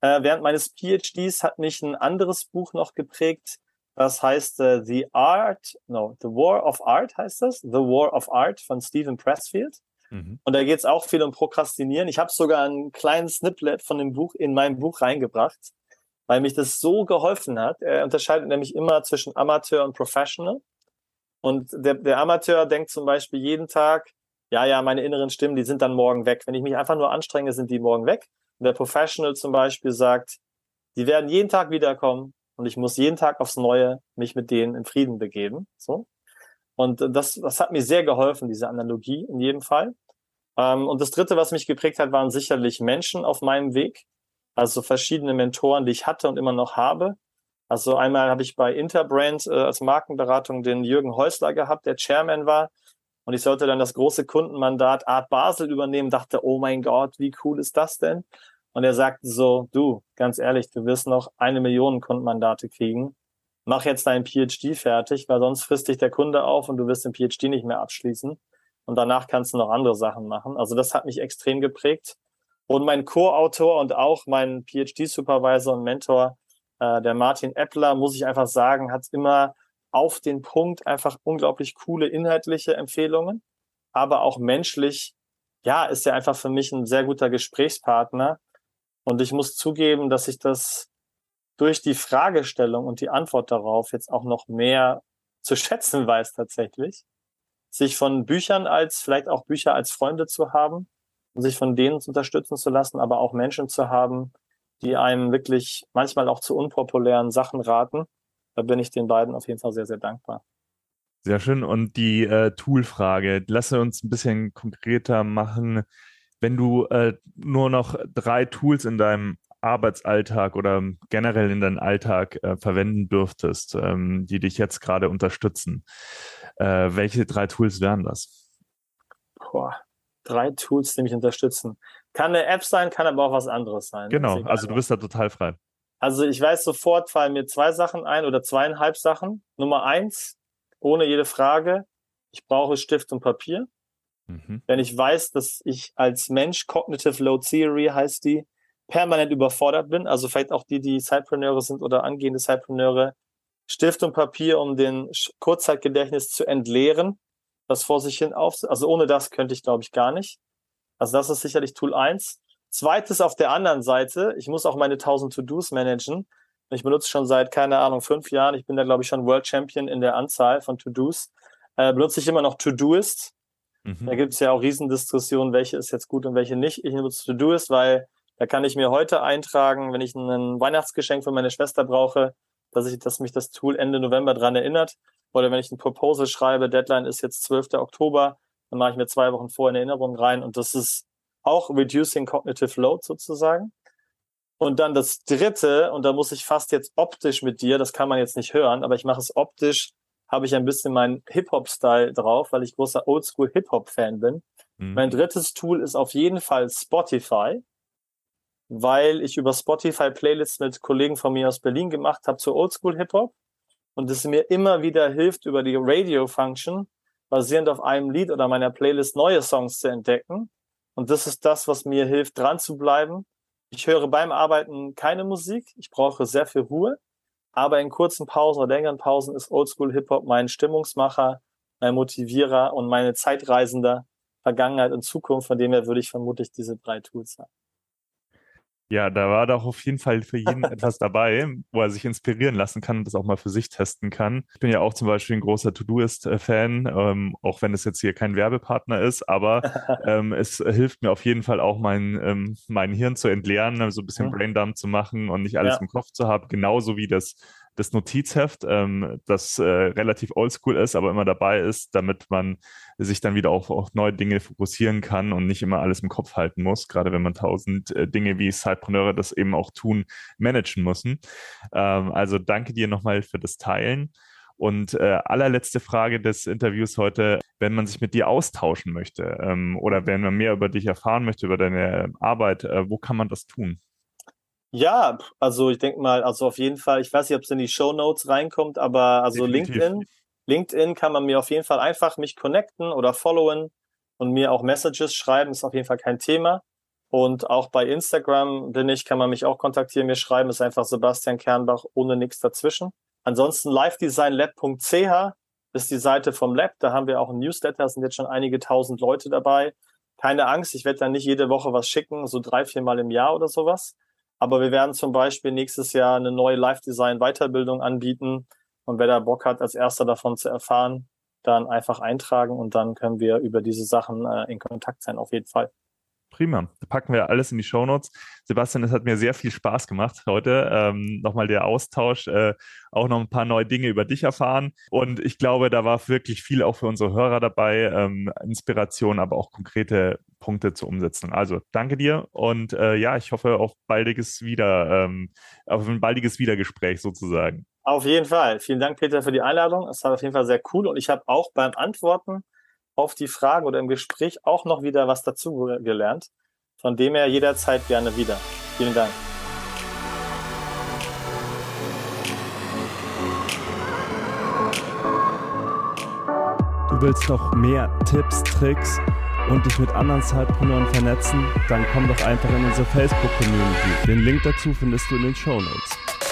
Äh, während meines PhDs hat mich ein anderes Buch noch geprägt, das heißt uh, The Art, no, The War of Art heißt das, The War of Art von Stephen Pressfield. Mhm. Und da geht es auch viel um Prokrastinieren. Ich habe sogar einen kleinen Snippet von dem Buch in mein Buch reingebracht, weil mich das so geholfen hat. Er unterscheidet nämlich immer zwischen Amateur und Professional. Und der, der Amateur denkt zum Beispiel jeden Tag, ja, ja, meine inneren Stimmen, die sind dann morgen weg. Wenn ich mich einfach nur anstrenge, sind die morgen weg. Und der Professional zum Beispiel sagt, die werden jeden Tag wiederkommen und ich muss jeden Tag aufs Neue mich mit denen in Frieden begeben. So. Und das, das hat mir sehr geholfen, diese Analogie in jedem Fall. Ähm, und das dritte, was mich geprägt hat, waren sicherlich Menschen auf meinem Weg. Also verschiedene Mentoren, die ich hatte und immer noch habe. Also einmal habe ich bei Interbrand äh, als Markenberatung den Jürgen Häusler gehabt, der Chairman war. Und ich sollte dann das große Kundenmandat Art Basel übernehmen, dachte, oh mein Gott, wie cool ist das denn? Und er sagte so, du, ganz ehrlich, du wirst noch eine Million Kundenmandate kriegen. Mach jetzt deinen PhD fertig, weil sonst frisst dich der Kunde auf und du wirst den PhD nicht mehr abschließen. Und danach kannst du noch andere Sachen machen. Also das hat mich extrem geprägt. Und mein Co-Autor und auch mein PhD-Supervisor und Mentor, äh, der Martin Eppler, muss ich einfach sagen, hat immer auf den Punkt einfach unglaublich coole inhaltliche Empfehlungen, aber auch menschlich, ja, ist er einfach für mich ein sehr guter Gesprächspartner und ich muss zugeben, dass ich das durch die Fragestellung und die Antwort darauf jetzt auch noch mehr zu schätzen weiß tatsächlich. Sich von Büchern als, vielleicht auch Bücher als Freunde zu haben und sich von denen unterstützen zu lassen, aber auch Menschen zu haben, die einem wirklich manchmal auch zu unpopulären Sachen raten. Da bin ich den beiden auf jeden Fall sehr, sehr dankbar. Sehr schön. Und die äh, Tool-Frage, lasse uns ein bisschen konkreter machen wenn du äh, nur noch drei Tools in deinem Arbeitsalltag oder generell in deinem Alltag äh, verwenden dürftest, ähm, die dich jetzt gerade unterstützen, äh, welche drei Tools wären das? Boah, drei Tools, die mich unterstützen. Kann eine App sein, kann aber auch was anderes sein. Genau, also du bist da total frei. Also ich weiß sofort, fallen mir zwei Sachen ein oder zweieinhalb Sachen. Nummer eins, ohne jede Frage, ich brauche Stift und Papier. Mhm. Wenn ich weiß, dass ich als Mensch, Cognitive Load Theory heißt die, permanent überfordert bin, also vielleicht auch die, die Sidepreneure sind oder angehende Sidepreneure, Stift und Papier, um den Kurzzeitgedächtnis zu entleeren, das vor sich hin auf, also ohne das könnte ich, glaube ich, gar nicht. Also das ist sicherlich Tool eins. Zweites auf der anderen Seite, ich muss auch meine 1000 To-Dos managen. Ich benutze schon seit, keine Ahnung, fünf Jahren, ich bin da, glaube ich, schon World Champion in der Anzahl von To-Dos, äh, benutze ich immer noch To-Doist. Mhm. Da gibt es ja auch Riesendiskussionen, welche ist jetzt gut und welche nicht. Ich nutze To-Doist, weil da kann ich mir heute eintragen, wenn ich ein Weihnachtsgeschenk für meine Schwester brauche, dass ich, dass mich das Tool Ende November dran erinnert. Oder wenn ich ein Proposal schreibe, Deadline ist jetzt 12. Oktober, dann mache ich mir zwei Wochen vor in Erinnerung rein und das ist auch Reducing Cognitive Load sozusagen. Und dann das dritte, und da muss ich fast jetzt optisch mit dir, das kann man jetzt nicht hören, aber ich mache es optisch habe ich ein bisschen meinen Hip-Hop-Style drauf, weil ich großer Oldschool-Hip-Hop-Fan bin. Mhm. Mein drittes Tool ist auf jeden Fall Spotify, weil ich über Spotify Playlists mit Kollegen von mir aus Berlin gemacht habe zu Oldschool-Hip-Hop und es mir immer wieder hilft, über die Radio-Function basierend auf einem Lied oder meiner Playlist neue Songs zu entdecken. Und das ist das, was mir hilft, dran zu bleiben. Ich höre beim Arbeiten keine Musik. Ich brauche sehr viel Ruhe. Aber in kurzen Pausen oder längeren Pausen ist Oldschool Hip-Hop mein Stimmungsmacher, mein Motivierer und meine Zeitreisender Vergangenheit und Zukunft. Von dem her würde ich vermutlich diese drei Tools haben. Ja, da war doch auf jeden Fall für jeden etwas dabei, wo er sich inspirieren lassen kann und das auch mal für sich testen kann. Ich bin ja auch zum Beispiel ein großer To-Doist-Fan, ähm, auch wenn es jetzt hier kein Werbepartner ist, aber ähm, es hilft mir auf jeden Fall auch, mein, ähm, mein Hirn zu entleeren, so ein bisschen. Braindump zu machen und nicht alles ja. im Kopf zu haben, genauso wie das das Notizheft, ähm, das äh, relativ oldschool ist, aber immer dabei ist, damit man sich dann wieder auf, auf neue Dinge fokussieren kann und nicht immer alles im Kopf halten muss, gerade wenn man tausend äh, Dinge wie Sidepreneure das eben auch tun, managen müssen. Ähm, also danke dir nochmal für das Teilen. Und äh, allerletzte Frage des Interviews heute, wenn man sich mit dir austauschen möchte ähm, oder wenn man mehr über dich erfahren möchte, über deine Arbeit, äh, wo kann man das tun? Ja, also ich denke mal, also auf jeden Fall, ich weiß nicht, ob es in die Show Notes reinkommt, aber also Definitiv. LinkedIn, LinkedIn kann man mir auf jeden Fall einfach mich connecten oder followen und mir auch Messages schreiben, ist auf jeden Fall kein Thema. Und auch bei Instagram bin ich, kann man mich auch kontaktieren, mir schreiben, ist einfach Sebastian Kernbach ohne nichts dazwischen. Ansonsten livedesignlab.ch ist die Seite vom Lab, da haben wir auch ein Newsletter, sind jetzt schon einige tausend Leute dabei. Keine Angst, ich werde dann nicht jede Woche was schicken, so drei, vier Mal im Jahr oder sowas. Aber wir werden zum Beispiel nächstes Jahr eine neue Live-Design-Weiterbildung anbieten. Und wer da Bock hat, als erster davon zu erfahren, dann einfach eintragen und dann können wir über diese Sachen äh, in Kontakt sein, auf jeden Fall. Prima. Da packen wir alles in die Shownotes. Sebastian, es hat mir sehr viel Spaß gemacht heute. Ähm, nochmal der Austausch, äh, auch noch ein paar neue Dinge über dich erfahren. Und ich glaube, da war wirklich viel auch für unsere Hörer dabei. Ähm, Inspiration, aber auch konkrete Punkte zur Umsetzung. Also danke dir und äh, ja, ich hoffe auf baldiges Wieder, ähm, auf ein baldiges Wiedergespräch sozusagen. Auf jeden Fall. Vielen Dank, Peter, für die Einladung. Es war auf jeden Fall sehr cool und ich habe auch beim Antworten auf die Fragen oder im Gespräch auch noch wieder was dazu gelernt. Von dem her jederzeit gerne wieder. Vielen Dank. Du willst noch mehr Tipps, Tricks und dich mit anderen Zeitpreneuren vernetzen? Dann komm doch einfach in unsere Facebook-Community. Den Link dazu findest du in den Show Notes.